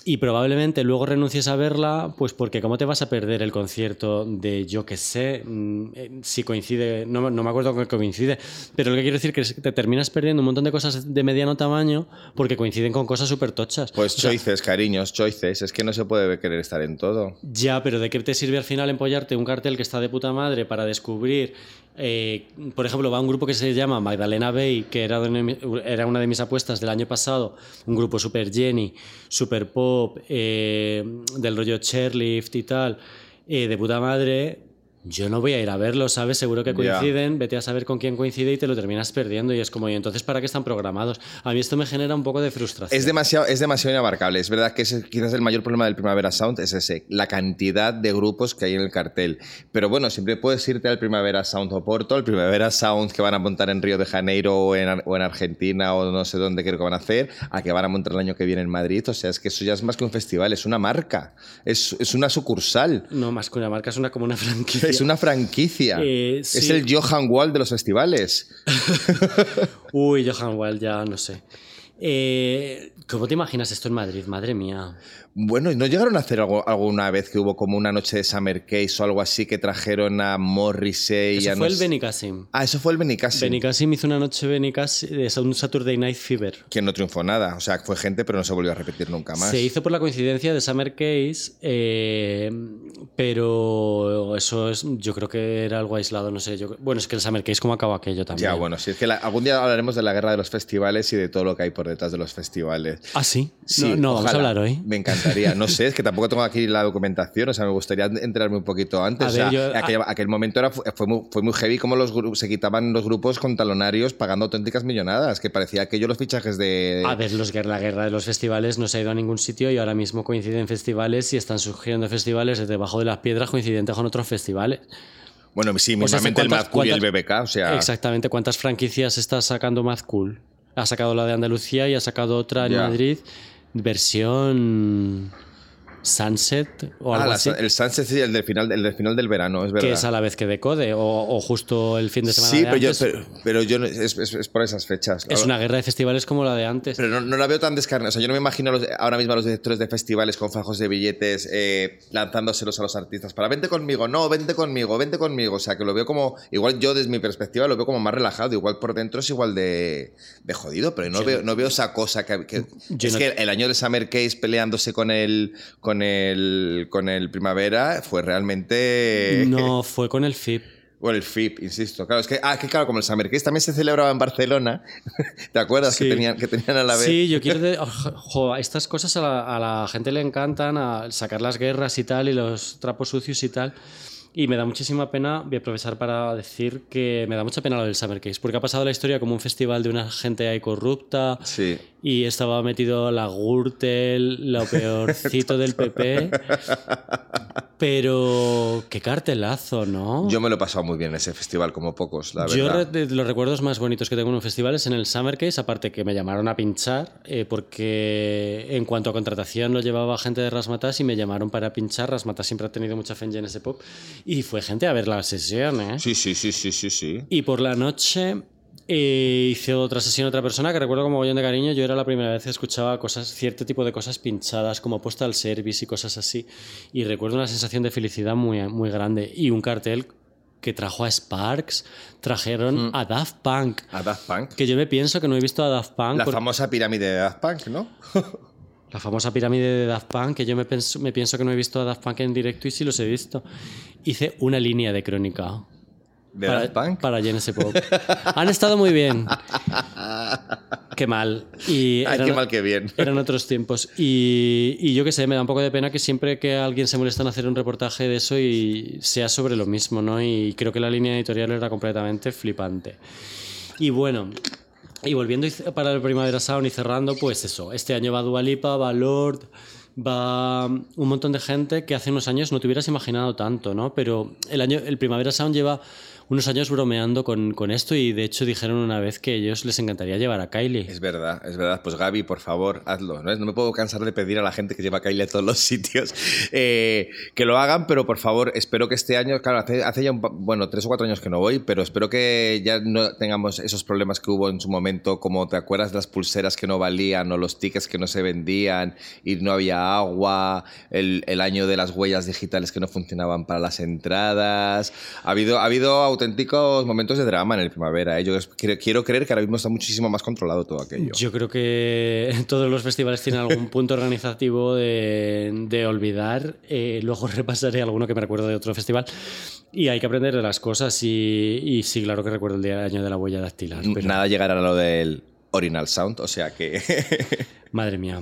Y probablemente luego renuncies a verla, pues porque ¿cómo te vas a perder el concierto de yo que sé? mm, eh, Si coincide, no, no me acuerdo con qué coincide, pero lo que quiero decir que es que te terminas perdiendo un montón de cosas de mediano tamaño porque coinciden con cosas súper tochas. Pues O sea, choices, cariños, choices. Es que no se puede querer estar en todo. ya, pero ¿de qué te sirve al final empollarte un cartel que está de puta madre para descubrir? Eh, por ejemplo, va un grupo que se llama Magdalena Bay, que era, era una de mis apuestas del año pasado, un grupo super Jenny, super pop, eh, del rollo chairlift y tal, eh, de puta madre. Yo no voy a ir a verlo, ¿sabes? Seguro que coinciden, vete a saber con quién coincide y te lo terminas perdiendo. Y es como, ¿y entonces para qué están programados? A mí esto me genera un poco de frustración. Es demasiado, es demasiado inabarcable. Es verdad que ese, quizás el mayor problema del Primavera Sound es ese, la cantidad de grupos que hay en el cartel. Pero bueno, siempre puedes irte al Primavera Sound Oporto, al Primavera Sound que van a montar en Río de Janeiro o en, o en Argentina o no sé dónde creo que van a hacer, a que van a montar el año que viene en Madrid. O sea, es que eso ya es más que un festival, es una marca, es, es una sucursal, No, más que una marca, es una, como una franquicia. Es una franquicia. Eh, Es el Johan Wall de los festivales. Uy, Johan Wall, ya no sé. Eh, ¿Cómo te imaginas esto en Madrid? Madre mía. Bueno, ¿no llegaron a hacer algo, alguna vez que hubo como una noche de Summer Case o algo así que trajeron a Morrissey? y Eso a fue no el Benicassim. Ah, eso fue el Benicassim. Benicassim hizo una noche Benicassim, de un Saturday Night Fever. Que no triunfó nada. O sea, fue gente, pero no se volvió a repetir nunca más. Se hizo por la coincidencia de Summer Case, eh, pero eso es, yo creo que era algo aislado, no sé. Yo, bueno, es que el Summer Case, ¿cómo acabó aquello también? Ya, bueno, sí, es que la- algún día hablaremos de la guerra de los festivales y de todo lo que hay por detrás de los festivales. ¿Ah, sí? Sí, no, no vamos a hablar hoy. Me encantaría. No sé, es que tampoco tengo aquí la documentación, o sea, me gustaría enterarme un poquito antes. A o sea, ver, yo- aquel, aquel momento era, fue, muy, fue muy heavy como los se quitaban los grupos con talonarios pagando auténticas millonadas, que parecía aquello los fichajes de... A ver, los, la guerra de los festivales no se ha ido a ningún sitio y ahora mismo coinciden festivales y están surgiendo festivales desde debajo de las piedras coincidentes con otros festivales. Bueno, sí, O sea, mismamente el ¿cuántas- Mad Cool y el BBK, o sea... Exactamente, ¿cuántas franquicias está sacando Mad Cool? Ha sacado la de Andalucía y ha sacado otra en. Madrid, versión Sunset o Ah, algo la- así. el Sunset sí, el del final, el del final del verano, es verdad. que es a la vez que Decode o, o justo el fin de semana Sí, de pero yo, antes. pero, pero yo es, es- es por esas fechas. es una guerra de festivales como la de antes. Pero no, no la veo tan descarnada. O sea, yo no me imagino los- ahora mismo a los directores de festivales con fajos de billetes eh, lanzándoselos a los artistas para vente conmigo, no, vente conmigo, vente conmigo. O sea, que lo veo como, igual yo desde mi perspectiva lo veo como más relajado. Igual por dentro es igual de, de jodido, pero no, veo, no veo esa cosa que... que- Yo es no- que el año de Summer Case peleándose con el, con el, con el Primavera fue realmente... No, fue con el FIP. O el FIP, insisto. Claro, es que, ah, que claro, como el Summer Case también se celebraba en Barcelona. ¿Te acuerdas Sí. que, tenían, que tenían a la vez? Sí, yo quiero... de- ojo, jo, estas cosas a la, a la gente le encantan, a sacar las guerras y tal, y los trapos sucios y tal. Y me da muchísima pena, voy a aprovechar para decir que me da mucha pena lo del Summer Case, porque ha pasado la historia como un festival de una gente ahí corrupta Sí. y estaba metido la Gürtel, lo peorcito del PP. Pero qué cartelazo, ¿no? Yo me lo he pasado muy bien en ese festival, como pocos, la Yo verdad. re- de los recuerdos más bonitos que tengo en un festival es en el Summer Case, aparte que me llamaron a pinchar, eh, porque en cuanto a contratación lo llevaba gente de Rasmatas y me llamaron para pinchar. Rasmatas siempre ha tenido mucha fe en Genesis Pop y fue gente a ver la sesión, ¿eh? Sí, sí, sí, sí, sí, sí. Y por la noche eh, hice otra sesión otra persona que recuerdo como bollón de cariño. Yo era la primera vez que escuchaba cosas, cierto tipo de cosas pinchadas, como postal service y cosas así. Y recuerdo una sensación de felicidad muy, muy grande. Y un cartel que trajo a Sparks, trajeron a Daft Punk. A Daft Punk. Que yo me pienso que no he visto a Daft Punk. La por- famosa pirámide de Daft Punk, ¿no? la famosa pirámide de Daft Punk, que yo me, penso- me pienso que no he visto a Daft Punk en directo y sí los he visto. Hice una línea de crónica. De para, Daft Punk. Para Genesis Pop. Han estado muy bien. Qué mal. Y Ay, eran, qué mal que bien. eran otros tiempos. Y, y yo qué sé, me da un poco de pena que siempre que alguien se molesta en hacer un reportaje de eso y sea sobre lo mismo, ¿no? Y creo que la línea editorial era completamente flipante. Y bueno, y volviendo para el Primavera Sound y cerrando, pues eso, este año va Dualipa, va Lord, va un montón de gente que hace unos años no te hubieras imaginado tanto, ¿no? Pero el, año, el Primavera Sound lleva unos años bromeando con, con esto y de hecho dijeron una vez que a ellos les encantaría llevar a Kylie. Es verdad, es verdad. Pues Gaby, por favor, hazlo. ¿no? No me puedo cansar de pedir a la gente que lleva a Kylie a todos los sitios eh, que lo hagan, pero por favor, espero que este año, claro, hace, hace ya un bueno, tres o cuatro años que no voy, pero espero que ya no tengamos esos problemas que hubo en su momento, como te acuerdas las pulseras que no valían o los tickets que no se vendían y no había agua, el, el año de las huellas digitales que no funcionaban para las entradas. Ha habido, ha habido auténticos momentos de drama en el primavera. ¿eh? Yo quiero, creer que ahora mismo está muchísimo más controlado todo aquello. Yo creo que todos los festivales tienen algún punto organizativo de, de olvidar. Eh, luego repasaré alguno que me recuerdo de otro festival. Y hay que aprender de las cosas. Y, y sí, claro que recuerdo el día año de la huella dactilar. Pero, Nada llegará a lo del Orinal Sound, o sea que. Madre mía.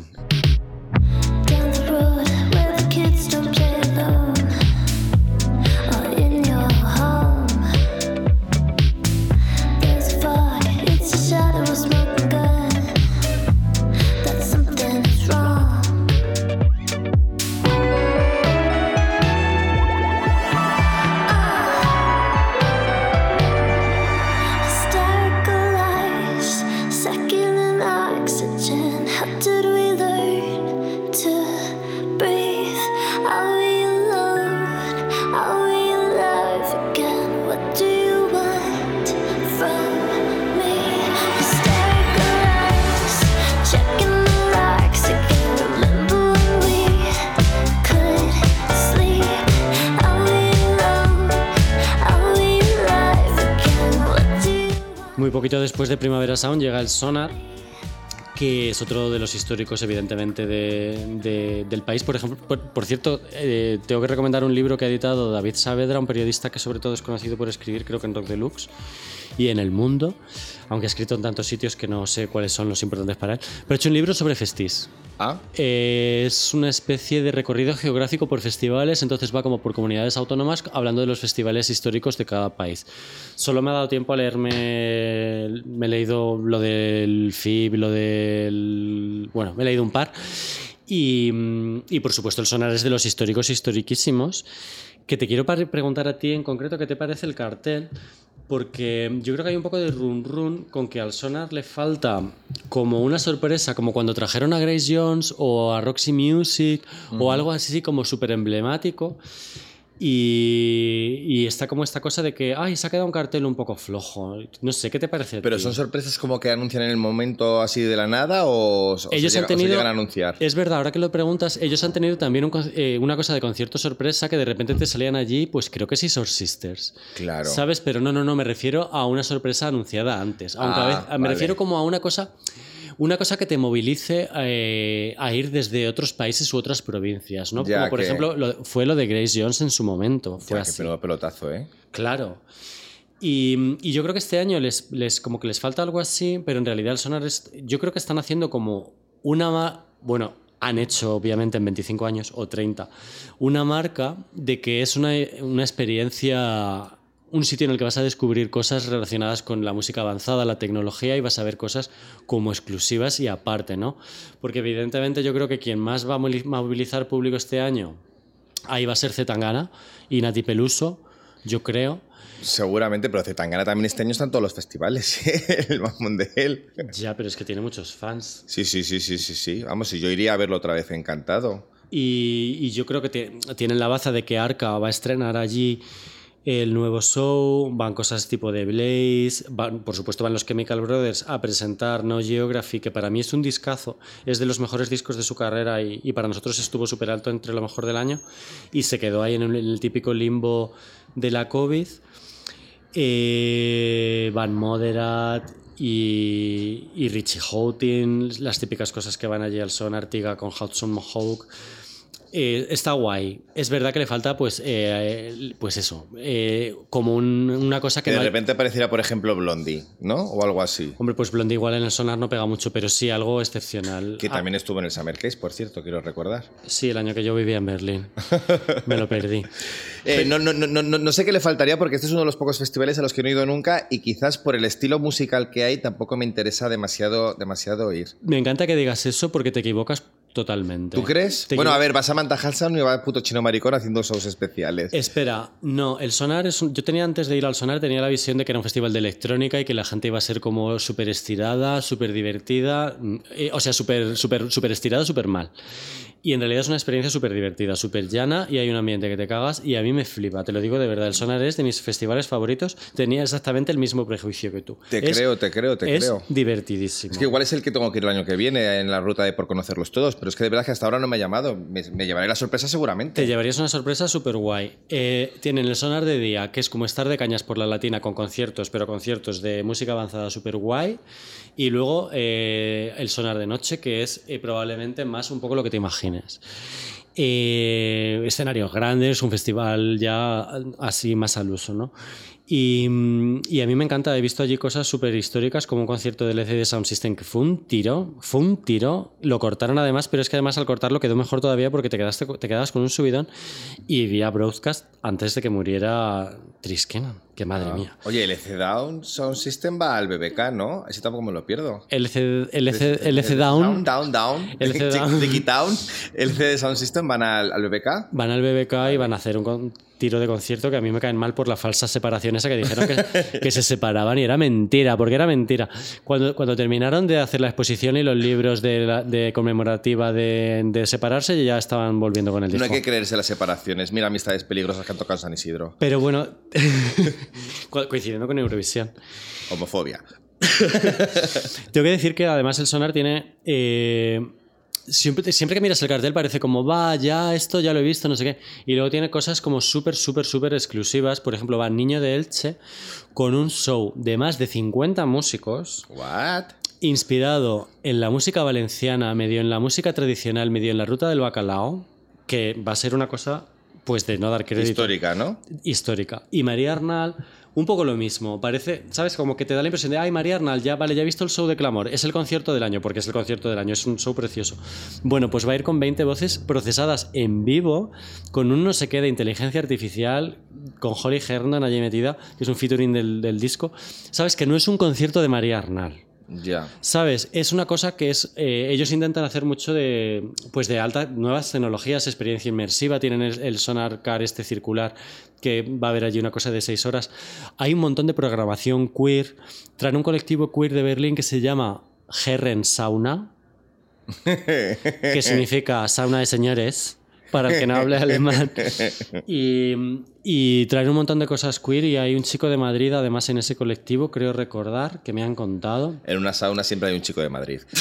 Poquito después de Primavera Sound llega el Sonar, que es otro de los históricos, evidentemente, de- de- del país. Por ejemplo, por, por cierto, eh, tengo que recomendar un libro que ha editado David Saavedra, un periodista que sobre todo es conocido por escribir, creo que en Rock Deluxe y en El Mundo, aunque ha escrito en tantos sitios que no sé cuáles son los importantes para él. Pero ha hecho un libro sobre Festis. Ah, Eh, es una especie de recorrido geográfico por festivales, entonces va como por comunidades autónomas hablando de los festivales históricos de cada país. Solo me ha dado tiempo a leerme, me he leído lo del FIB, lo del... Bueno, me he leído un par. Y, y, por supuesto el sonar es de los históricos historiquísimos. Que te quiero preguntar a ti en concreto qué te parece el cartel, porque yo creo que hay un poco de run run con que al sonar le falta como una sorpresa, como cuando trajeron a Grace Jones o a Roxy Music o algo así como súper emblemático. Y, y está como esta cosa de que, ay, se ha quedado un cartel un poco flojo. No sé, ¿qué te parece? a pero son sorpresas como que anuncian en el momento así de la nada o, o se ellos llega- han o se tenido llegan a anunciar. es verdad ahora que lo preguntas ellos han tenido también un eh, una cosa de concierto sorpresa que de repente te salían allí pues creo que sí Soul Sisters Claro. sabes pero no no no me refiero a una sorpresa anunciada antes aunque a Ah, vez- me vale. refiero como a una cosa una cosa que te movilice eh, a ir desde otros países u otras provincias, ¿no? Ya Como por que- ejemplo lo- fue lo de Grace Jones en su momento. Fue Ya, así. pelo- pelotazo, ¿eh? Claro. Y, y yo creo que este año les, les como que les falta algo así, pero en realidad el Sonar es, yo creo que están haciendo como una bueno, han hecho obviamente en 25 años o 30 una marca de que es una, una experiencia un sitio en el que vas a descubrir cosas relacionadas con la música avanzada, la tecnología y vas a ver cosas como exclusivas y aparte, ¿no? Porque evidentemente yo creo que quien más va a movilizar público este año ahí va a ser Zetangana y Nati Peluso, yo creo. Seguramente, pero Zetangana también este año está en todos los festivales, el mamón de él. Ya, pero es que tiene muchos fans. Sí, sí, sí, sí, sí, sí. Vamos, si yo iría a verlo otra vez encantado. Y, y yo creo que te- tienen la baza de que Arca va a estrenar allí el nuevo show, van cosas tipo de Blaze, por supuesto van los Chemical Brothers a presentar No Geography, que para mí es un discazo, es de los mejores discos de su carrera y, para nosotros estuvo súper alto entre lo mejor del año y se quedó ahí en el, típico limbo de la COVID. Eh, Van Moderat y, Richie Houghton, las típicas cosas que van allí al son Artiga con Hudson Mohawk. Eh, está guay. Es verdad que le falta, pues, eh, pues eso, eh, como un- una cosa que Que de no hay- repente apareciera, por ejemplo, Blondie, ¿no? O algo así. Hombre, pues Blondie igual en el sonar no pega mucho, pero sí algo excepcional. Que Ah, también estuvo en el Summer Case, por cierto, quiero recordar. sí, el año que yo vivía en Berlín. Me lo perdí. No, no, no, no, no sé qué le faltaría porque este es uno de los pocos festivales a los que no he ido nunca y quizás por el estilo musical que hay tampoco me interesa demasiado, demasiado ir. Me encanta que digas eso porque te equivocas totalmente. ¿Tú crees? Te Bueno, a ver, vas a Manta Hanson y va puto chino maricón haciendo shows especiales. Espera, no, el Sonar es un- Yo tenía antes de ir al Sonar, tenía la visión de que era un festival de electrónica y que la gente iba a ser como súper estirada, súper divertida, mm, eh, o sea, súper súper súper estirada, súper mal. Y en realidad es una experiencia súper divertida, súper llana y hay un ambiente que te cagas y a mí me flipa, te lo digo de verdad, el Sonar es de mis festivales favoritos, tenía exactamente el mismo prejuicio que tú. Te Es- creo, te creo, te es creo. divertidísimo. Es que igual es el que tengo que ir el año que viene en la ruta de por conocerlos todos, pero es que de verdad que hasta ahora no me ha llamado. Me, me llevaré la sorpresa seguramente. Te llevarías una sorpresa súper guay. tienen el sonar de día, que es como estar de cañas por la latina con conciertos, pero conciertos de música avanzada súper guay. Y luego eh, el sonar de noche, que es eh, probablemente más un poco lo que te Eh, escenarios grandes, un festival ya así más al uso, ¿no? Y, a mí me encanta, he visto allí cosas súper históricas como un concierto del LCD Sound System que fue un tiro, fue un tiro, lo cortaron además, pero es que además al cortarlo quedó mejor todavía porque te, quedaste, te quedabas con un subidón y vi a Broadcast antes de que muriera Triskenan, que madre mía. Oye, el EC Down Sound System va al BBK, ¿no? Ese tampoco me lo pierdo. LC, LC, LC Down Down, down. LC Chick- Down. Chicky Down. LC de Sound System van al, al BBK. van al BBK y van a hacer un con- tiro de concierto que a mí me caen mal por la falsa separación esa que dijeron que, que se separaban y era mentira, porque era mentira. Cuando, cuando terminaron de hacer la exposición y los libros de, la- de conmemorativa de, de separarse, ya estaban volviendo con el disco. No hay que creerse las separaciones. Mira amistades peligrosas que han tocado San Isidro. Pero bueno, coincidiendo con Eurovisión. Homofobia. Tengo que decir que además el Sonar tiene. eh, siempre, siempre que miras el cartel parece como, va, ya, esto ya lo he visto, no sé qué. Y luego tiene cosas como súper, súper, súper exclusivas. Por ejemplo, va Niño de Elche con un show de más de 50 músicos What? inspirado en la música valenciana, medio en la música tradicional, medio en la ruta del bacalao, que va a ser una cosa, pues, de no dar crédito Histórica, ¿no? histórica. Y María Arnal, un poco lo mismo. Parece, ¿sabes? Como que te da la impresión de, ay, María Arnal, ya, vale, ya he visto el show de Clamor. Es el concierto del año, porque es el concierto del año, es un show precioso. Bueno, pues va a ir con 20 voces procesadas en vivo, con un no sé qué de inteligencia artificial, con Holly Herndon allí metida, que es un featuring del, del disco. ¿Sabes? Que no es un concierto de María Arnal. Ya. ¿Sabes? Es una cosa que es. eh, ellos intentan hacer mucho de. Pues de alta. Nuevas tecnologías, experiencia inmersiva. Tienen el, el Sonar Car este circular, que va a haber allí una cosa de seis horas. Hay un montón de programación queer. Traen un colectivo queer de Berlín que se llama Herren Sauna, que significa sauna de señores. Para el que no hable alemán. Y, y traen un montón de cosas queer. Y hay un chico de Madrid, además, en ese colectivo, creo recordar, que me han contado. En una sauna siempre hay un chico de Madrid.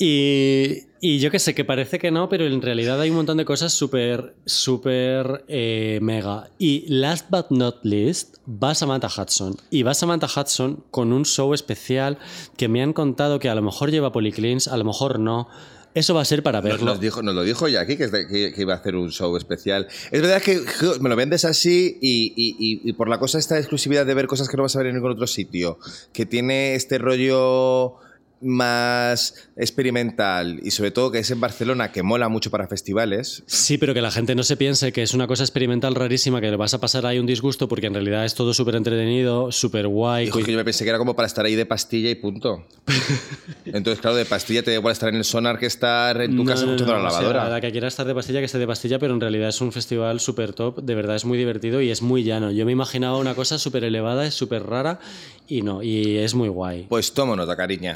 Y, y yo que sé, que parece que no, pero en realidad hay un montón de cosas súper, súper eh, mega. Y last but not least, va Samantha Hudson. Y va Samantha Hudson con un show especial que me han contado que a lo mejor lleva Polycleans, a lo mejor no. Eso va a ser para verlo. nos dijo, nos lo dijo ya aquí que iba a hacer un show especial. Es verdad que me lo vendes así y, y- por la cosa esta exclusividad de ver cosas que no vas a ver en ningún otro sitio, que tiene este rollo más experimental y sobre todo que es en Barcelona, que mola mucho para festivales. Sí, pero que la gente no se piense que es una cosa experimental rarísima, que le vas a pasar ahí un disgusto, porque en realidad es todo súper entretenido, súper guay. Dijo que yo me pensé que era como para estar ahí de pastilla y punto. Entonces, claro, de pastilla te da igual estar en el sonar que estar en tu No, casa no, escuchando no, la o sea, lavadora. la que quiera estar de pastilla, que esté de pastilla, pero en realidad es un festival súper top, de verdad es muy divertido y es muy llano. Yo me imaginaba una cosa súper elevada, es súper rara y no, y es muy guay. Pues tomo nota, cariña.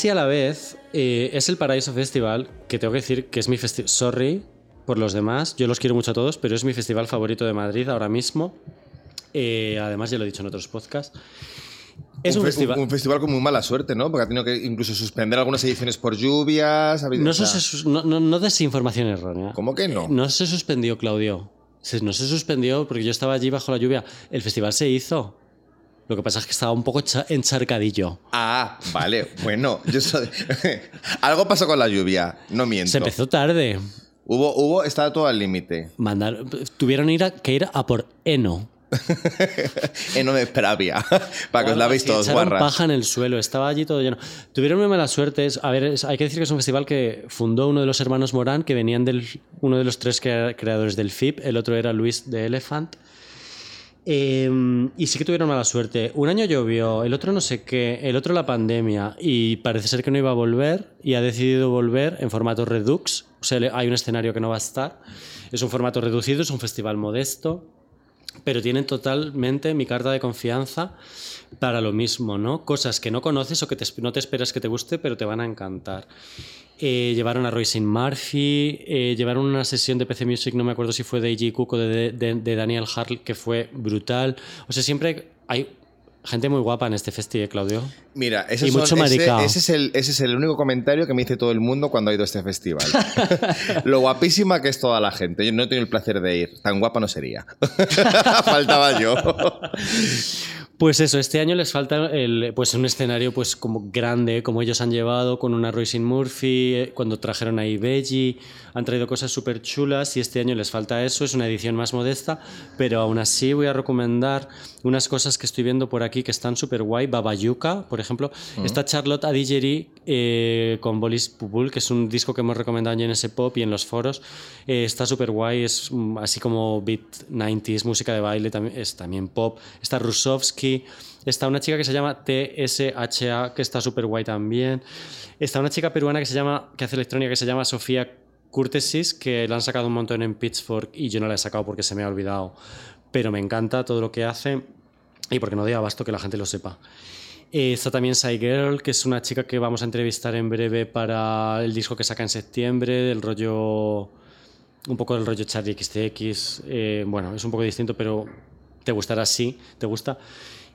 Casi a la vez eh, es el Paraíso Festival, que tengo que decir que es mi festival. Sorry por los demás, yo los quiero mucho a todos, pero es mi festival favorito de Madrid ahora mismo. Eh, además, ya lo he dicho en otros podcasts. Es un, fe- festival. un festival con muy mala suerte, ¿no? Porque ha tenido que incluso suspender algunas ediciones por lluvias. No, se no, no, no des información errónea. ¿Cómo que no? No se suspendió, Claudio. Se- No se suspendió porque yo estaba allí bajo la lluvia. El festival se hizo. Lo que pasa es que estaba un poco cha- encharcadillo. Ah, vale. Bueno, yo algo pasó con la lluvia. No miento. Se empezó tarde. Hubo, hubo, estaba todo al límite. Mandar, tuvieron ir a- que ir a por Eno. Eh, no me esperaba. Para que os la veis Sí, todos guarras. paja en el suelo, estaba allí todo lleno. Tuvieron muy mala suerte. A ver, hay que decir que es un festival que fundó uno de los hermanos Morán, que venían del. Uno de los tres crea- creadores del FIP, el otro era Luis de Elephant. Eh, y sí que tuvieron mala suerte. Un año llovió, el otro no sé qué, el otro la pandemia, y parece ser que no iba a volver, y ha decidido volver en formato Redux. O sea, hay un escenario que no va a estar. Es un formato reducido, es un festival modesto pero tienen totalmente mi carta de confianza para lo mismo, ¿no? Cosas que no conoces o que no te esperas que te guste, pero te van a encantar. Eh, llevaron a Roisin Murphy, eh, llevaron una sesión de PC Music, no me acuerdo si fue de A.G. Cook o de, de- de Daniel Harl, que fue brutal. O sea, siempre hay gente muy guapa en este festival, Claudio. Mira, son- ese es el, ese es el único comentario que me dice todo el mundo cuando ha ido a este festival. Lo guapísima que es toda la gente. Yo no he tenido el placer de ir. Tan guapa no sería. Faltaba yo. Pues eso, este año les falta el, pues un escenario pues como grande, como ellos han llevado, con una Roisin Murphy, eh, cuando trajeron ahí Veggie, han traído cosas súper chulas y este año les falta eso, es una edición más modesta, pero aún así voy a recomendar unas cosas que estoy viendo por aquí que están súper guay, Babayuka, por ejemplo, está Charlotte Adigeri eh, con Bolis Pupul, que es un disco que hemos recomendado en NS Pop y en los foros, Eh, está súper guay, es mm, así como beat 90s, música de baile, también, es también pop, está Rusovsky, Está una chica que se llama TSHA, que está súper guay también. Está una chica peruana que se llama, que hace electrónica, que se llama Sofía Curtesis, que la han sacado un montón en Pitchfork y yo no la he sacado porque se me ha olvidado. Pero me encanta todo lo que hace y porque no doy abasto que la gente lo sepa. Eh, Está también Sai Girl, que es una chica que vamos a entrevistar en breve para el disco que saca en septiembre, del rollo. Un poco del rollo Charlie XTX. eh, bueno, es un poco distinto, pero te gustará sí, te gusta.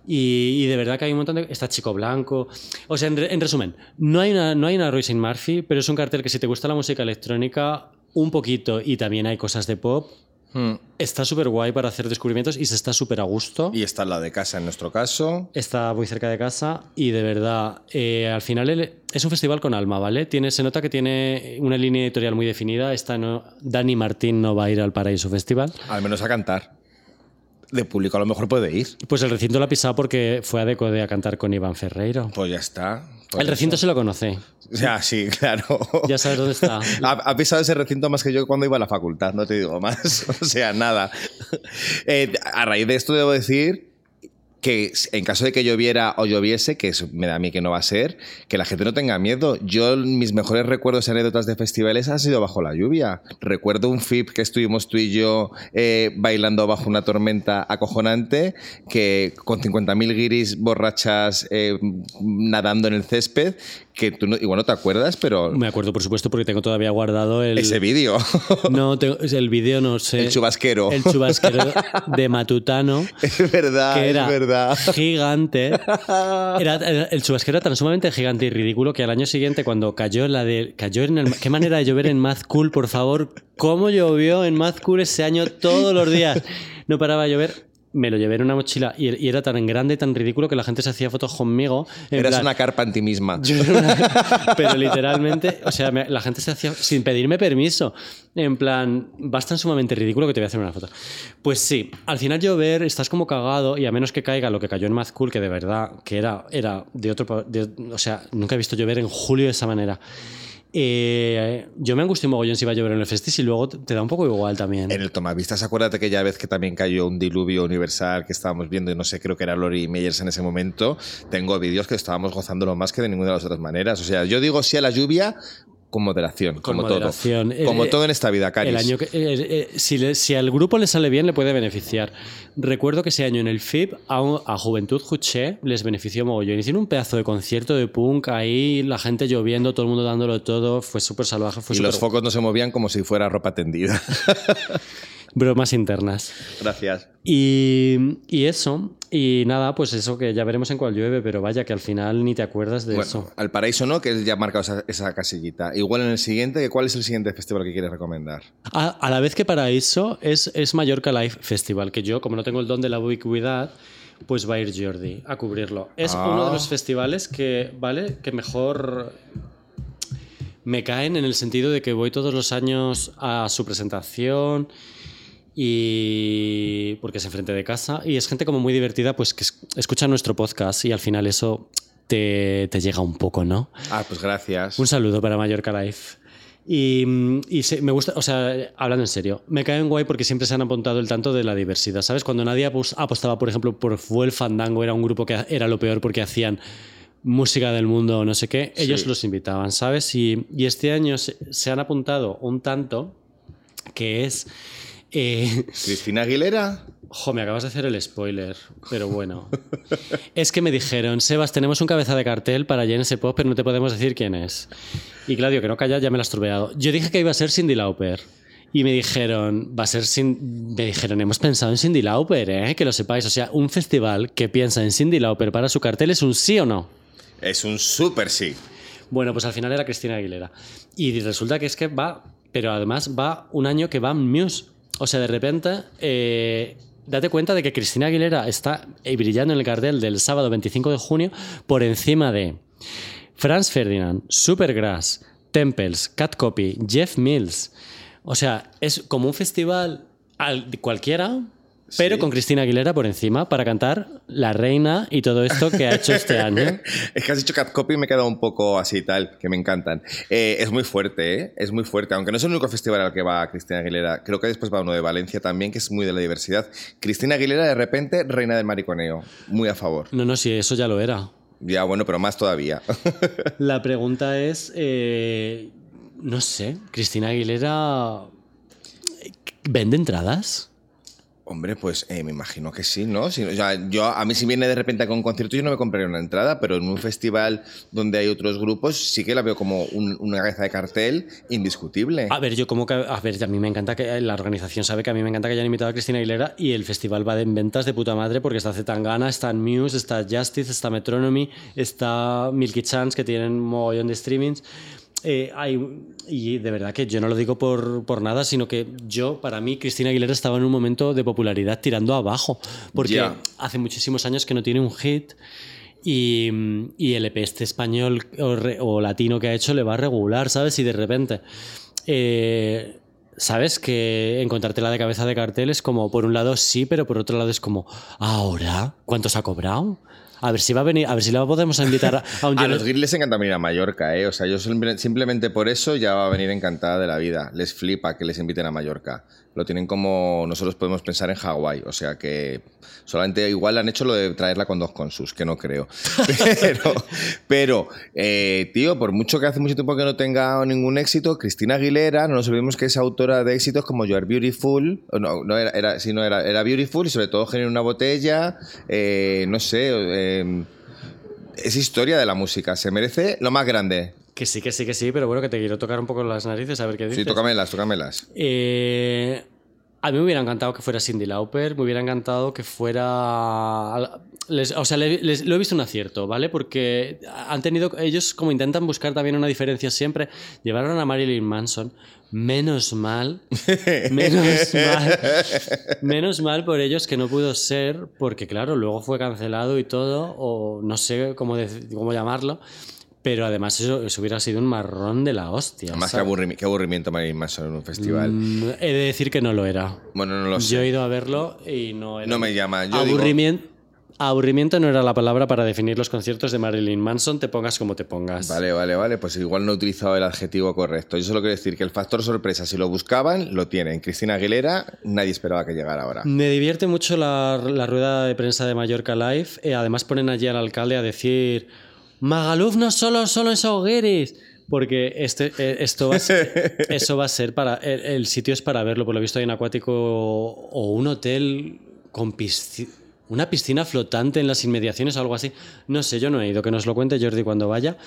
Y, y de verdad que hay un montón de. Está Chico Blanco. O sea, en, re- en resumen, no hay una, no hay una Roisin Murphy, pero es un cartel que si te gusta la música electrónica, un poquito, y también hay cosas de pop, Hmm. está súper guay para hacer descubrimientos y se está súper a gusto. Y está la de casa en nuestro caso. Está muy cerca de casa y de verdad, eh, al final el- es un festival con alma, ¿vale? Tiene, se nota que tiene una línea editorial muy definida. Esta no, Dani Martín no va a ir al Paraíso Festival. Al menos a cantar. De público a lo mejor puede ir. Pues el recinto lo ha pisado porque fue a Decode a cantar con Iván Ferreiro. Pues ya está. Pues El recinto eso. se lo conoce. Ya, sí, claro. Ya sabes dónde está. Ha, ha pisado ese recinto más que yo cuando iba a la facultad, no te digo más. O sea, nada. Eh, a raíz de esto debo decir que en caso de que lloviera o lloviese, que eso me da a mí que no va a ser, que la gente no tenga miedo. Yo, mis mejores recuerdos y anécdotas de festivales han sido bajo la lluvia. Recuerdo un FIP que estuvimos tú y yo eh, bailando bajo una tormenta acojonante, que con 50.000 guiris borrachas eh, nadando en el césped, que tú no- igual no te acuerdas, pero Me acuerdo, por supuesto, porque tengo todavía guardado el. ese vídeo. No, tengo- el vídeo no sé. El chubasquero. El chubasquero de Matutano. Es verdad, que era es verdad. Gigante. Era, era- el chubasquero era tan sumamente gigante y ridículo que al año siguiente, cuando cayó la de. Cayó en el, ¿Qué manera de llover en Mad Cool, por favor? ¿Cómo llovió en Mad Cool ese año todos los días? No paraba de llover. Me lo llevé en una mochila y, y era tan grande tan ridículo que la gente se hacía fotos conmigo. Eras plan, una carpa en ti misma. yo era una- Pero literalmente, o sea, me- la gente se hacía sin pedirme permiso. En plan, vas tan sumamente ridículo que te voy a hacer una foto. Pues sí, al final llover, estás como cagado y a menos que caiga lo que cayó en Mad Cool, que de verdad, que era, era de otro. de- o sea, nunca he visto llover en julio de esa manera. Eh, yo me angustié mogollón si iba a llover en el festis y luego te da un poco igual también. En el tomavistas, acuérdate que ya vez que también cayó un diluvio universal que estábamos viendo, y no sé, creo que era Lori Meyers en ese momento. Tengo vídeos que estábamos gozándolo más que de ninguna de las otras maneras. O sea, yo digo sí a la lluvia con moderación, Con como moderación. todo. Como Eh, todo en esta vida, Caris. El año que, eh, eh, si, le- si al grupo le sale bien, le puede beneficiar. Recuerdo que ese año en el FIP a, a Juventud Juché les benefició mogollón. Hicieron un pedazo de concierto de punk ahí, la gente lloviendo, todo el mundo dándolo todo. Fue súper salvaje. Fue y los focos no se movían como si fuera ropa tendida. Bromas internas. Gracias. Y, y eso. Y nada, pues eso que ya veremos en cuál llueve, pero vaya que al final ni te acuerdas de Bueno, eso. al paraíso no, que ya ha marcado esa, esa casillita. Igual en el siguiente, ¿cuál es el siguiente festival que quieres recomendar? A, a la vez que Paraíso es, es Mallorca Live Festival, que yo, como no tengo el don de la ubicuidad, pues va a ir Jordi a cubrirlo. Es Ah. uno de los festivales que, ¿vale? Que mejor me caen en el sentido de que voy todos los años a su presentación y porque es enfrente de casa y es gente como muy divertida pues que es- escucha nuestro podcast y al final eso te, te llega un poco, ¿no? Ah, pues gracias. Un saludo para Mallorca Life. Y, y se- me gusta, o sea, hablando en serio, me caen guay porque siempre se han apuntado el tanto de la diversidad, ¿sabes? Cuando nadie apos- apostaba, por ejemplo, por Fue el Fandango, era un grupo que era lo peor porque hacían música del mundo o no sé qué, ellos Sí. los invitaban, ¿sabes? Y, y este año se, se han apuntado un tanto que es... eh, Cristina Aguilera. Jo, me acabas de hacer el spoiler, pero bueno. es que me dijeron, Sebas, tenemos un cabeza de cartel para JNS Pop, pero no te podemos decir quién es. Y Claudio, que no calla, ya me lo has tropeado. Yo dije que iba a ser Cindy Lauper. Y me dijeron, va a ser Cin- Me dijeron, hemos pensado en Cindy Lauper, ¿eh? Que lo sepáis. O sea, un festival que piensa en Cindy Lauper para su cartel es un sí o no. Es un súper sí. Bueno, pues al final era Cristina Aguilera. Y resulta que es que va, pero además va un año que va Muse. O sea, de repente, eh, date cuenta de que Cristina Aguilera está brillando en el cartel del sábado 25 de junio por encima de Franz Ferdinand, Supergrass, Temples, Cat Copy, Jeff Mills. O sea, es como un festival al- cualquiera, pero Sí. con Cristina Aguilera por encima para cantar La Reina y todo esto que ha hecho este año. Es que has dicho Cat Copy y me he quedado un poco así tal, que me encantan. Eh, es muy fuerte, ¿eh? Es muy fuerte. Aunque no es el único festival al que va Cristina Aguilera. Creo que después va uno de Valencia también, que es muy de la diversidad. Cristina Aguilera, de repente, reina del mariconeo. Muy a favor. No, no, sí, eso ya lo era. Ya, bueno, pero más todavía. La pregunta es, eh, no sé, Cristina Aguilera vende entradas. Hombre, pues eh, me imagino que sí, ¿no? Si- o sea, yo, a mí si viene de repente con un concierto yo no me compraría una entrada, pero en un festival donde hay otros grupos sí que la veo como un- una cabeza de cartel indiscutible. A ver, yo como que, a ver, a mí me encanta que la organización sabe que a mí me encanta que hayan invitado a Cristina Aguilera y el festival va de en ventas de puta madre porque está Zetangana, está Muse, está Justice, está Metronomy, está Milky Chance que tienen un mogollón de streamings. Eh, hay, y de verdad que yo no lo digo por, por nada, sino que yo, para mí, Cristina Aguilera estaba en un momento de popularidad tirando abajo. Porque hace muchísimos años que no tiene un hit. Y, y el EP este español o, re- o latino que ha hecho le va a regular, ¿sabes? Y de repente, eh, ¿sabes? Que encontrártela de cabeza de cartel es como, por un lado sí, pero por otro lado es como, ¿ahora? ¿Cuánto se ha cobrado? A ver si va a venir, a ver si la podemos invitar a, a un A los Grills les encanta venir a Mallorca, ¿eh? O sea, yo simple- simplemente por eso ya va a venir encantada de la vida. Les flipa que les inviten a Mallorca. Lo tienen como nosotros podemos pensar en Hawái. O sea que solamente igual han hecho lo de traerla con dos consus, que no creo. Pero, eh, tío, por mucho que hace mucho tiempo que no tenga ningún éxito, Cristina Aguilera, no nos olvidemos que es autora de éxitos como You Are Beautiful. No, no era, era, era, Beautiful y sobre todo en una botella. eh, no sé. eh, es historia de la música, se merece lo más grande. Que sí, que sí, que sí, pero bueno, que te quiero tocar un poco las narices a ver qué dices. Sí, tócamelas, tócamelas. Eh, a mí me hubiera encantado que fuera Cindy Lauper, me hubiera encantado que fuera... les- o sea, le- les- lo he visto un acierto, ¿vale? Porque han tenido... Ellos como intentan buscar también una diferencia siempre. Llevaron a Marilyn Manson. Menos mal. Menos mal. Menos mal por ellos que no pudo ser, porque claro, luego fue cancelado y todo, o no sé cómo, cómo llamarlo. Pero además eso, eso hubiera sido un marrón de la hostia. Además, qué, aburrimi- qué aburrimiento Marilyn Manson en un festival. Mm, He de decir que no lo era. Bueno, no lo Yo he sé. ido a verlo y no era. No me llama. Yo digo- Aburrimiento. Aburrimiento no era la palabra para definir los conciertos de Marilyn Manson, te pongas como te pongas. Vale, vale, vale. Pues igual no he utilizado el adjetivo correcto. Yo solo quiero decir que el factor sorpresa, si lo buscaban, lo tienen. Cristina Aguilera, nadie esperaba que llegara ahora. Me divierte mucho la, la rueda de prensa de Mallorca Live. Eh, además ponen allí al alcalde a decir Magaluf no solo, solo es Hogueris. Porque este, eh, esto va a ser- eso va a ser para... El, el sitio es para verlo. Por lo visto hay un acuático o un hotel con piscina... Una piscina flotante en las inmediaciones o algo así. No sé, yo no he ido. Que nos lo cuente Jordi cuando vaya.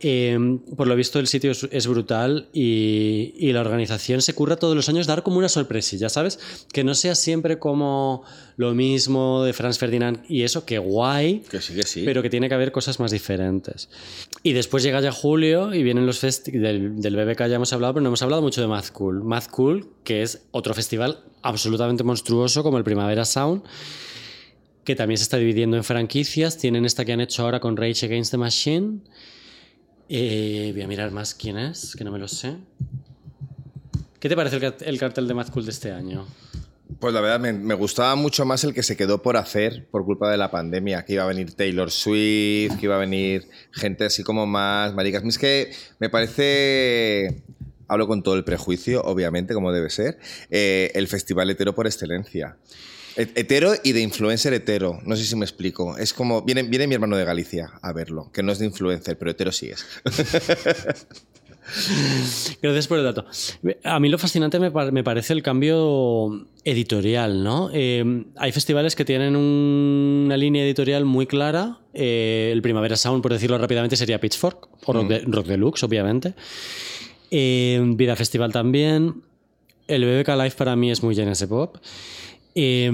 Eh, por lo visto el sitio es, es brutal y, y la organización se curra todos los años dar como una sorpresilla, ¿sabes? Que no sea siempre como lo mismo de Franz Ferdinand y eso, que guay, Que sí, que sí. pero que tiene que haber cosas más diferentes. Y después llega ya julio y vienen los festi del, del BBK ya hemos hablado, pero no hemos hablado mucho de Mad Cool. Mad Cool, que es otro festival absolutamente monstruoso como el Primavera Sound, que también se está dividiendo en franquicias. Tienen esta que han hecho ahora con Rage Against the Machine. Eh, voy a mirar más quién es, que no me lo sé. ¿Qué te parece el, cart- el cartel de Mad de este año? Pues la verdad, me, me gustaba mucho más el que se quedó por hacer por culpa de la pandemia. Que iba a venir Taylor Swift, que iba a venir gente así como más maricas. Es que me parece. Hablo con todo el prejuicio, obviamente, como debe ser. eh, el festival hetero por excelencia. Et- Hetero y de influencer hetero. No sé si me explico. Es como. Viene, viene mi hermano de Galicia a verlo, que no es de influencer, pero hetero sí es. Gracias por el dato. A mí lo fascinante me, par- me parece el cambio editorial, ¿no? Eh, hay festivales que tienen un- una línea editorial muy clara. Eh, el Primavera Sound, por decirlo rápidamente, sería Pitchfork, o Rock, de- Rock Deluxe, obviamente. Eh, Vida Festival también. El BBK Live para mí es muy Genesis Pop. Eh,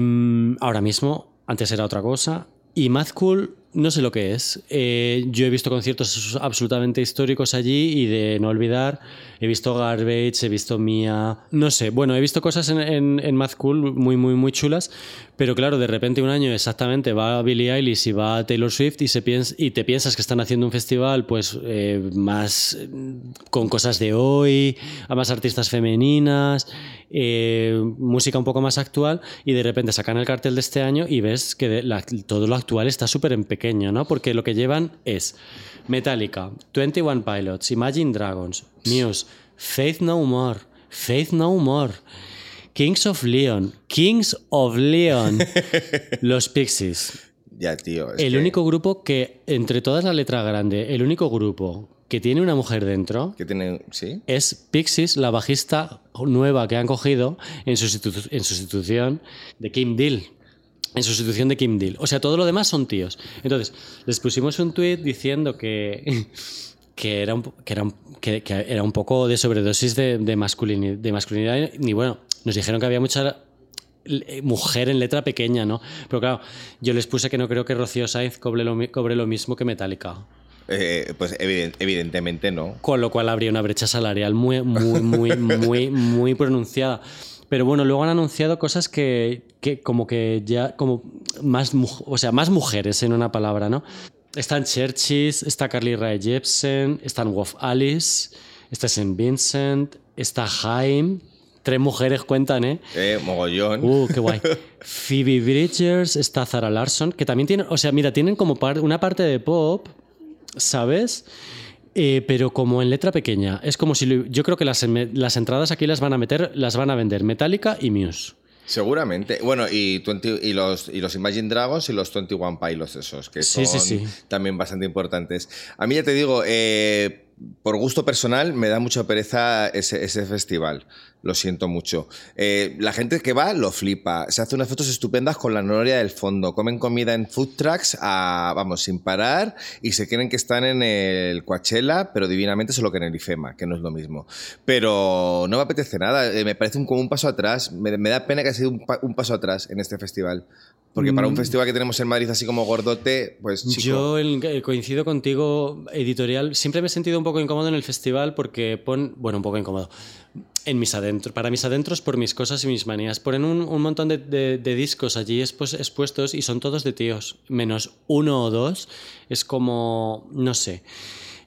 ahora mismo, antes era otra cosa. Y Mad Cool, no sé lo que es. Eh, yo he visto conciertos absolutamente históricos allí y de no olvidar. He visto Garbage, he visto Mia. No sé, bueno, he visto cosas en, en, en Mad Cool muy, muy, muy chulas. Pero claro, de repente un año exactamente va Billie Eilish y va Taylor Swift y, se piens- y te piensas que están haciendo un festival pues eh, más eh, con cosas de hoy, a más artistas femeninas, eh, música un poco más actual y de repente sacan el cartel de este año y ves que todo lo actual está súper en pequeño, ¿no? Porque lo que llevan es Metallica, 21 Pilots, Imagine Dragons, Muse, Faith No More, Faith No More. Kings of Leon, Kings of Leon, los Pixies. Ya, tío. El que- único grupo que, entre todas la letra grande, el único grupo que tiene una mujer dentro Que tiene. ¿Sí? es Pixies, la bajista nueva que han cogido en, sustitu- en sustitución de Kim Deal. En sustitución de Kim Deal. O sea, todo lo demás son tíos. Entonces, les pusimos un tweet diciendo que, que, era, un, que, era, un, que, que era un poco de sobredosis de, de, masculini- de masculinidad. Y bueno, nos dijeron que había mucha eh, mujer en letra pequeña, ¿no? Pero claro, yo les puse que no creo que Rocío Sainz cobre lo, cobre lo mismo que Metallica. Eh, pues eviden- evidentemente no. Con lo cual habría una brecha salarial muy, muy, muy, muy, muy pronunciada. Pero bueno, luego han anunciado cosas que, que como que ya, como más, o sea, más mujeres en una palabra, ¿no? Están Churches, está Carly Rae Jepsen, están Wolf Alice, está St. Vincent, está Jaime. Tres mujeres cuentan, ¿eh? Eh, mogollón. Uh, qué guay. Phoebe Bridgers, está Zara Larson, que también tienen, o sea, mira, tienen como par- una parte de pop, ¿sabes? Eh, pero como en letra pequeña. Es como si lo- yo creo que las, las entradas aquí las van a meter, las van a vender Metallica y Muse. Seguramente. Bueno, y, 20 y, los, y los Imagine Dragons y los 21 Pilots esos, que Sí, son sí, sí. también bastante importantes. A mí ya te digo, eh, por gusto personal me da mucha pereza ese, ese festival. Lo siento mucho. Eh, la gente que va lo flipa. Se hace unas fotos estupendas con la noria del fondo. Comen comida en food trucks, a- vamos, sin parar. Y se creen que están en el Coachella, pero divinamente solo que en el IFEMA, que no es lo mismo. Pero no me apetece nada. eh, me parece un, como un paso atrás. Me, me da pena que ha sido un, pa- un paso atrás en este festival. Porque para un festival que tenemos en Madrid así como gordote, pues chico. Mm. Yo el- eh, coincido contigo, editorial. Siempre me he sentido un poco incómodo en el festival porque pon, bueno, un poco incómodo. En mis adentros, para mis adentros por mis cosas y mis manías. Ponen un, un montón de, de- discos allí expuestos y son todos de tíos, menos uno o dos. Es como, no sé,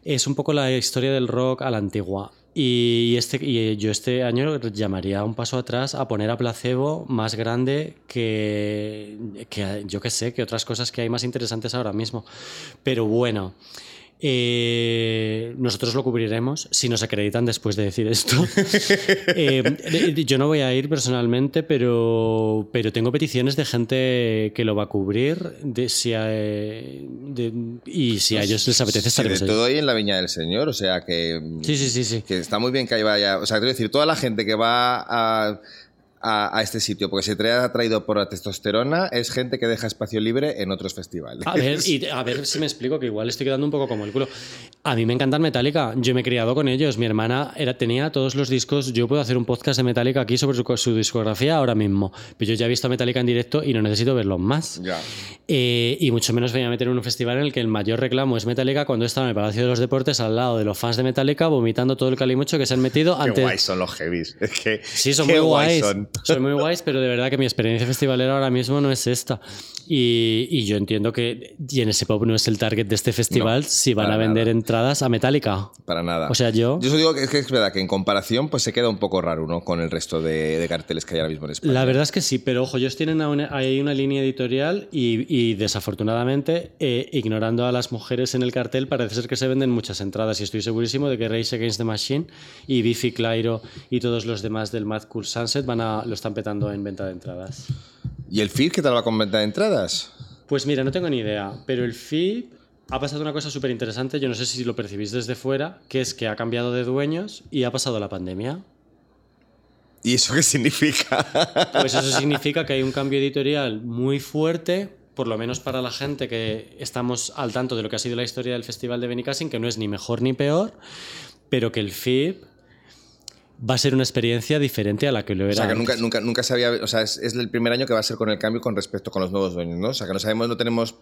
es un poco la historia del rock a la antigua. Y, este, y yo este año llamaría un paso atrás a poner a placebo más grande que, que yo que sé, que otras cosas que hay más interesantes ahora mismo. Pero bueno, eh, nosotros lo cubriremos si nos acreditan después de decir esto. Eh, eh, yo no voy a ir personalmente, pero, pero tengo peticiones de gente que lo va a cubrir de, si a- de- y si a ellos les apetece Sí, de allí. todo ahí en la Viña del Señor, o sea que, Sí, sí, sí, sí. que está muy bien que ahí vaya. O sea, quiero decir, toda la gente que va a, a, a este sitio porque se trae atraído por la testosterona es gente que deja espacio libre en otros festivales. A ver, y a ver si me explico, que igual estoy quedando un poco como el culo. A mí me encantan Metallica, yo me he criado con ellos. Mi hermana era, tenía todos los discos. Yo puedo hacer un podcast de Metallica aquí sobre su, su discografía ahora mismo. Pero yo ya he visto a Metallica en directo y no necesito verlos más. Ya. Eh, y mucho menos voy a meter en un festival en el que el mayor reclamo es Metallica cuando está en el Palacio de los Deportes al lado de los fans de Metallica vomitando todo el calimocho que se han metido Qué antes. guays son los heavies. Es que, Sí, son qué muy guays guays. son. Son muy guays, pero de verdad que mi experiencia festivalera ahora mismo no es esta. Y, y yo entiendo que ese Pop no es el target de este festival No, si van a vender nada. entradas a Metallica. Para nada. O sea, yo- Yo os digo que es, que es verdad que en comparación pues se queda un poco raro, ¿no? Con el resto de, de carteles que hay ahora mismo en España. La verdad es que sí, pero ojo, ellos tienen una- ahí una línea editorial y, y desafortunadamente, eh, ignorando a las mujeres en el cartel, parece ser que se venden muchas entradas y estoy segurísimo de que Race Against the Machine y Biffy Clyro y todos los demás del Mad Cool Sunset van a, lo están petando en venta de entradas. ¿Y el feed qué tal va con venta de entradas? Pues mira, no tengo ni idea, pero el FIP ha pasado una cosa súper interesante, yo no sé si lo percibís desde fuera, que es que ha cambiado de dueños y ha pasado la pandemia. ¿Y eso qué significa? Pues eso significa que hay un cambio editorial muy fuerte, por lo menos para la gente que estamos al tanto de lo que ha sido la historia del Festival de Benicassin, que no es ni mejor ni peor, pero que el FIP va a ser una experiencia diferente a la que lo era. O sea, que nunca, nunca, nunca se había. O sea, es, es el primer año que va a ser con el cambio con respecto con los nuevos dueños, ¿no? O sea, que no sabemos, no tenemos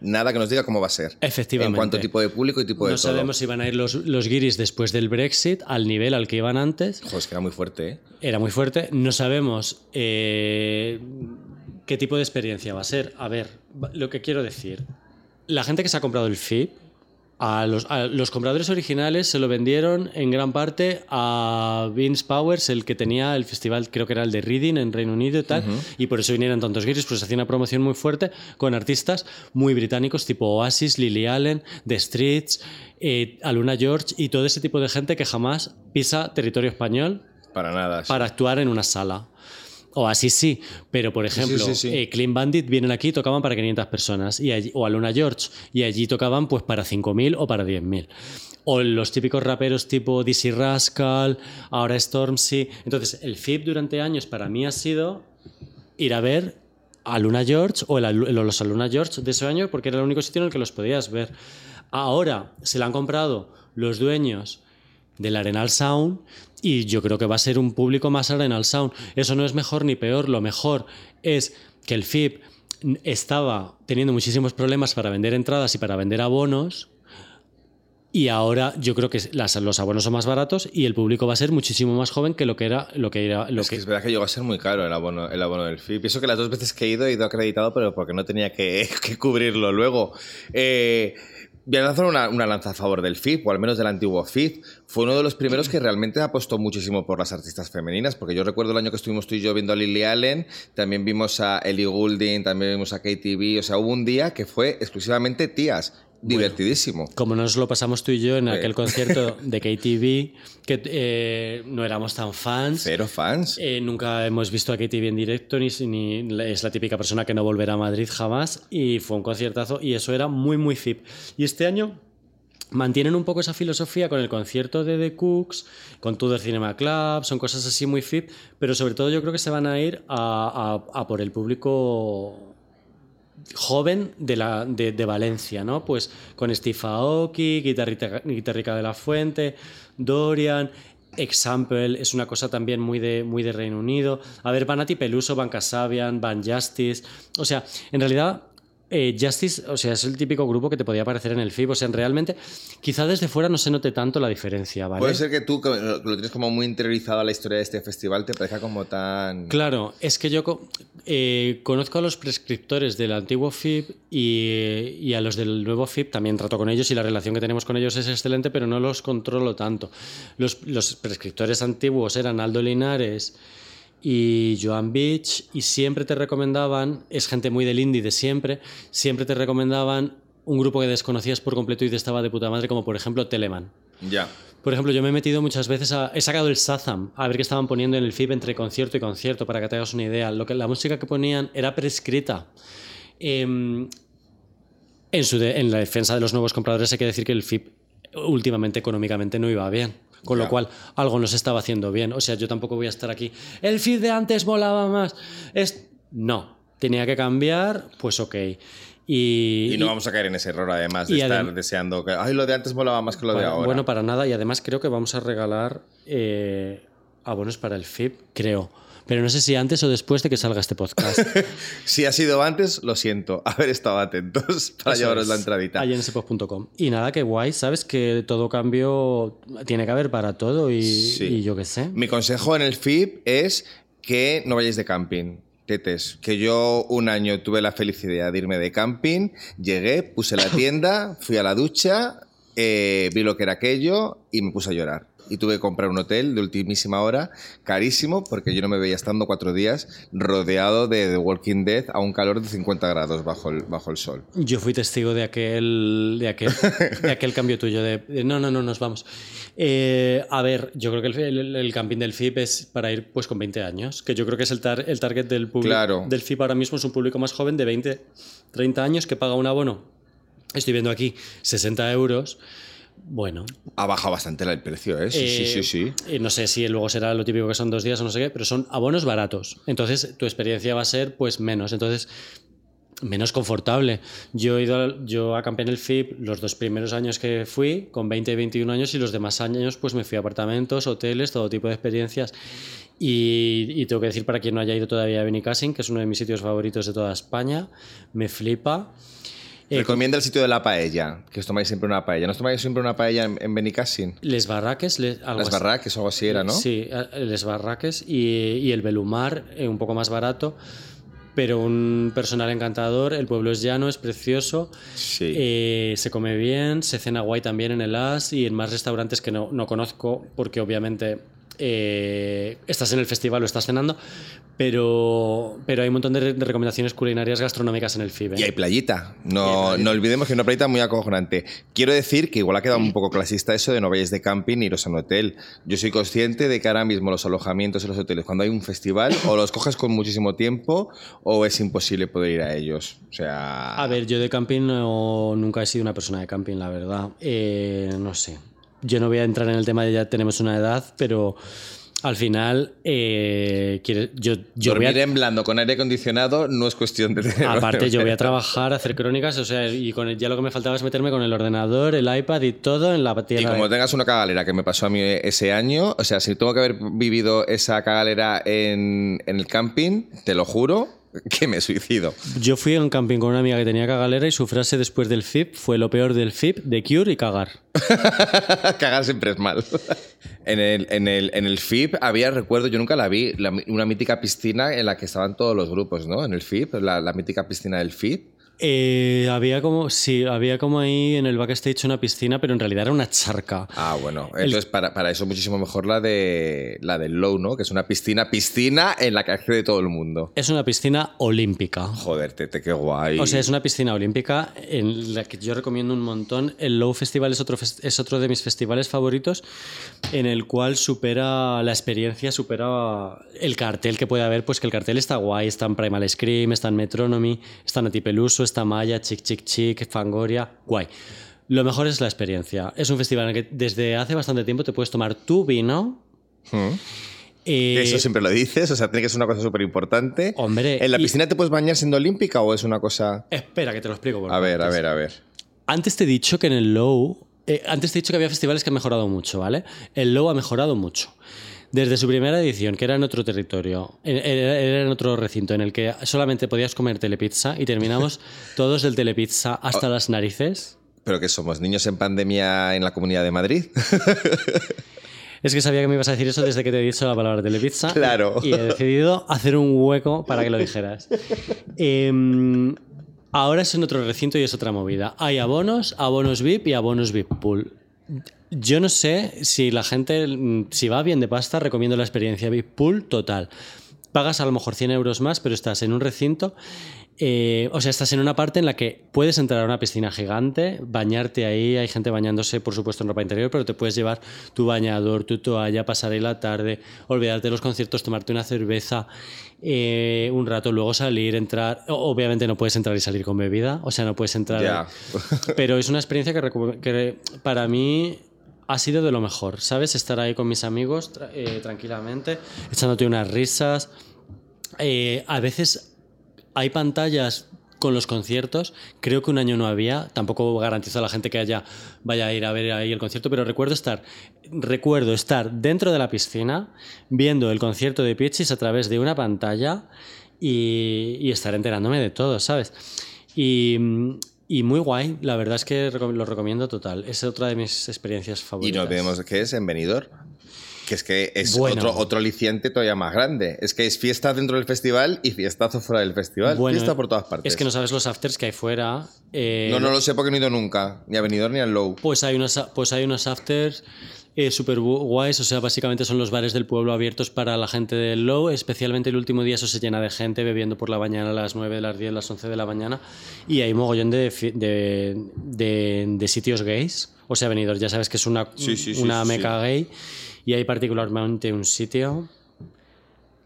nada que nos diga cómo va a ser. Efectivamente. En cuanto a tipo de público y tipo de No todo. sabemos si van a ir los, los guiris después del Brexit al nivel al que iban antes. Joder, es que era muy fuerte, ¿eh? Era muy fuerte. No sabemos eh, ¿qué tipo de experiencia va a ser? A ver, lo que quiero decir. La gente que se ha comprado el FIP, a los, a los compradores originales se lo vendieron en gran parte a Vince Powers, el que tenía el festival, creo que era el de Reading en Reino Unido y tal, y por eso vinieron tantos guiris, pues hacía una promoción muy fuerte con artistas muy británicos tipo Oasis, Lily Allen, The Streets, eh, Aluna George y todo ese tipo de gente que jamás pisa territorio español Para nada. sí. para actuar en una sala. O así sí, pero por ejemplo, sí, sí. eh, Clean Bandit vienen aquí y tocaban para 500 personas, y allí- o a Luna George, y allí tocaban pues para 5.000 o para 10.000. O los típicos raperos tipo Dizzy Rascal, ahora Stormzy. Entonces, el FIP durante años para mí ha sido ir a ver a Luna George o el los Luna George de ese año porque era el único sitio en el que los podías ver. Ahora se la han comprado los dueños del Arenal Sound y yo creo que va a ser un público más Arenal Sound. Eso no es mejor ni peor, lo mejor es que el FIP estaba teniendo muchísimos problemas para vender entradas y para vender abonos. Y ahora yo creo que las- los abonos son más baratos y el público va a ser muchísimo más joven que lo que era lo que era lo Es que que es verdad que llegó a ser muy caro el abono, el abono del FIP. Pienso que las dos veces que he ido he ido acreditado, pero porque no tenía que, que cubrirlo luego. Eh, voy a lanzar una, una lanza a favor del FIP, o al menos del antiguo FIP. Fue uno de los primeros que realmente apostó muchísimo por las artistas femeninas, porque yo recuerdo el año que estuvimos tú y yo viendo a Lily Allen, también vimos a Ellie Goulding, también vimos a Katie B. O sea, hubo un día que fue exclusivamente tías. Divertidísimo. como nos lo pasamos tú y yo en Sí. aquel concierto de KTV, que eh, no éramos tan fans. Cero fans. Eh, nunca hemos visto a KTV en directo, ni, ni es la típica persona que no volverá a Madrid jamás. Y fue un conciertazo y eso era muy, muy FIP. Y este año mantienen un poco esa filosofía con el concierto de The Cooks, con Tudor Cinema Club, son cosas así muy FIP, pero sobre todo yo creo que se van a ir a, a- a por el público joven de, la, de, Valencia, ¿no? Pues con Steve Aoki, guitarrica de la Fuente, Dorian, Example, es una cosa también muy de, muy de Reino Unido. A ver, Van Ati Peluso, Van Casabian, Van Justice. O sea, en realidad, eh, Justice, o sea, es el típico grupo que te podía aparecer en el FIB. O sea, realmente, quizá desde fuera no se note tanto la diferencia, ¿vale? Puede ser que tú, que lo tienes como muy interiorizado a la historia de este festival, te parezca como tan... Claro, es que yo eh, conozco a los prescriptores del antiguo FIP y, y a los del nuevo FIP, también trato con ellos y la relación que tenemos con ellos es excelente, pero no los controlo tanto. Los, los prescriptores antiguos eran Aldo Linares y Joan Beach y siempre te recomendaban, es gente muy del indie de siempre, siempre te recomendaban un grupo que desconocías por completo y te estaba de puta madre, como por ejemplo Telemann. Ya. Por ejemplo, yo me he metido muchas veces a. He sacado el Shazam a ver qué estaban poniendo en el FIB entre concierto y concierto, para que te hagas una idea. Lo que, la música que ponían era prescrita. Em, en, su de- en la defensa de los nuevos compradores hay que decir que el FIB últimamente económicamente no iba bien. Con lo cual, algo no se estaba haciendo bien. O sea, yo tampoco voy a estar aquí. El FIB de antes molaba más. Es... No. Tenía que cambiar, pues ok. Y, Y no y- vamos a caer en ese error, además, de estar deseando que. Ay, lo de antes molaba más que lo de ahora. bueno, para nada. Y además creo que vamos a regalar eh, abonos para el FIP, creo. Pero no sé si antes o después de que salga este podcast. Si ha sido antes, lo siento. Haber estado atentos para Eso llevaros es, la entradita. ahí en spot.com. Y nada, que guay, ¿sabes? Que todo cambio tiene que haber para todo y, Sí. y yo qué sé. Mi consejo en el FIP es que no vayáis de camping. Tetes, que yo un año tuve la felicidad de irme de camping, llegué, puse la tienda, fui a la ducha, eh, vi lo que era aquello y me puse a llorar. Y tuve que comprar un hotel de ultimísima hora, carísimo, porque yo no me veía estando cuatro días rodeado de The Walking Dead a un calor de 50 grados bajo el, bajo el sol. Yo fui testigo de aquel, de aquel, de aquel cambio tuyo de, de, no, no, no, nos vamos. Eh, a ver, yo creo que el, el- el camping del FIP es para ir pues con 20 años, que yo creo que es el, tar- el target del público Claro. del FIP ahora mismo es un público más joven de 20, 30 años que paga un abono. Estoy viendo aquí 60 euros. Bueno, Ha bajado bastante el precio, ¿eh? Sí, sí, eh, sí, sí. eh, no sé si luego será lo típico que son dos días o no sé qué, pero son abonos baratos. Entonces tu experiencia va a ser pues menos. Entonces menos confortable. Yo he ido al- yo acampé en el FIP los dos primeros años que fui, con 20 y 21 años, y los demás años pues me fui a apartamentos, hoteles, todo tipo de experiencias. Y, y tengo que decir para quien no haya ido todavía a Benicassin, que es uno de mis sitios favoritos de toda España, me flipa. Eh, Recomienda el sitio de la paella, que os tomáis siempre una paella. ¿No os tomáis siempre una paella en, en Benicassin? Les Barraques, les, algo Las así. barracas o algo así era, ¿no? Sí, Les Barraques y, y el Belumar, eh, un poco más barato. pero un personal encantador. El pueblo es llano, es precioso. Sí. Eh, se come bien, se cena guay también en el As y en más restaurantes que no, no conozco porque obviamente eh, estás en el festival o estás cenando, pero, pero hay un montón de, re- de recomendaciones culinarias gastronómicas en el FIBE. Y hay playita. No, no olvidemos que es una playita muy acojonante. Quiero decir que igual ha quedado un poco clasista eso de no vayáis de camping ni iros a un hotel. Yo soy consciente de que ahora mismo los alojamientos en los hoteles, cuando hay un festival, o los coges con muchísimo tiempo o es imposible poder ir a ellos. O sea. A ver, yo de camping no- nunca he sido una persona de camping, la verdad. Eh, no sé. Yo no voy a entrar en el tema de ya tenemos una edad, pero al final eh, quiere- yo, yo voy dormir a, en blando con aire acondicionado no es cuestión de tener. Aparte, yo voy a trabajar, hacer crónicas, o sea, y con el- ya lo que me faltaba es meterme con el ordenador, el iPad y todo en la Y tienda. como tengas una cagalera que me pasó a mí ese año, o sea, si tengo que haber vivido esa cagalera en, en el camping, te lo juro que me suicido. Yo fui a un camping con una amiga que tenía cagalera y su frase después del FIP fue lo peor del FIP, de Cure y cagar. Cagar siempre es mal. En el, en, el, en el FIP había, recuerdo, yo nunca la vi, la- una mítica piscina en la que estaban todos los grupos, ¿no? En el FIP, la, la mítica piscina del FIP. Eh, había como, sí, había como ahí en el backstage una piscina, pero en realidad era una charca. Ah, bueno. Entonces, para, para eso muchísimo mejor la de la del Low, ¿no? Que es una piscina, piscina en la que accede todo el mundo. Es una piscina olímpica. Joder, tete, qué guay. O sea, es una piscina olímpica en la que yo recomiendo un montón. El Low Festival es otro, es otro de mis festivales favoritos, en el cual supera la experiencia, supera el cartel que puede haber, pues que el cartel está guay, está en Primal Scream, está en Metronomy, está en Atipeluso, está Maya, Chic Chic Chic, Fangoria, guay. Lo mejor es la experiencia. Es un festival en el que desde hace bastante tiempo te puedes tomar tu vino. Mm. eh, Eso siempre lo dices, o sea, tiene que ser una cosa súper importante. Hombre, ¿En la y- piscina te puedes bañar siendo olímpica o es una cosa...? Espera, que te lo explico. por A ver, a ver, a ver. Antes te he dicho que en el Low. eh, antes te he dicho que había festivales que han mejorado mucho, ¿vale? El Low ha mejorado mucho. Desde su primera edición, que era en otro territorio, era era en otro recinto, en el que solamente podías comer telepizza y terminamos todos del telepizza hasta las narices. ¿Pero que somos niños en pandemia en la Comunidad de Madrid? Es que sabía que me ibas a decir eso desde que te he dicho la palabra telepizza. Claro. Y he decidido hacer un hueco para que lo dijeras. Em, ahora es en otro recinto y es otra movida. Hay abonos, abonos VIP y abonos VIP Pool. Yo no sé si la gente, si va bien de pasta, recomiendo la experiencia VIP Pool total. Pagas a lo mejor 100 euros más, pero estás en un recinto. eh, o sea, estás en una parte en la que puedes entrar a una piscina gigante, bañarte ahí, hay gente bañándose, por supuesto, en ropa interior, pero te puedes llevar tu bañador, tu toalla, pasar ahí la tarde, olvidarte de los conciertos, tomarte una cerveza eh, un rato, luego salir, entrar. Obviamente no puedes entrar y salir con bebida, o sea, no puedes entrar. Pero es una experiencia que, que para mí ha sido de lo mejor, ¿sabes? Estar ahí con mis amigos eh, tranquilamente, echándote unas risas. Eh, a veces hay pantallas con los conciertos. Creo que un año no había. Tampoco garantizo a la gente que haya, vaya a ir a ver ahí el concierto, pero recuerdo estar, recuerdo estar dentro de la piscina viendo el concierto de Pichis a través de una pantalla y, y estar enterándome de todo, ¿sabes? Y, y muy guay. La verdad es que lo recomiendo total. Es otra de mis experiencias Y favoritas. no vemos que es en Benidorm. Que es que es Bueno. otro, otro aliciente todavía más grande. Es que es fiesta dentro del festival y fiestazo fuera del festival. Bueno, fiesta por todas partes. Es que no sabes los afters que hay fuera. Eh, no, no lo sé porque no he ido nunca. Ni a Benidorm ni al Low. Pues hay unos, pues hay unos afters eh, súper gu- guays, o sea, básicamente son los bares del pueblo abiertos para la gente del Low, especialmente el último día eso se llena de gente bebiendo por la mañana a las 9, las 10, las 11 de la mañana y hay mogollón de, de, de- de sitios gays, o sea, venidos, ya sabes que es una, Sí, sí, sí, una meca gay y hay particularmente un sitio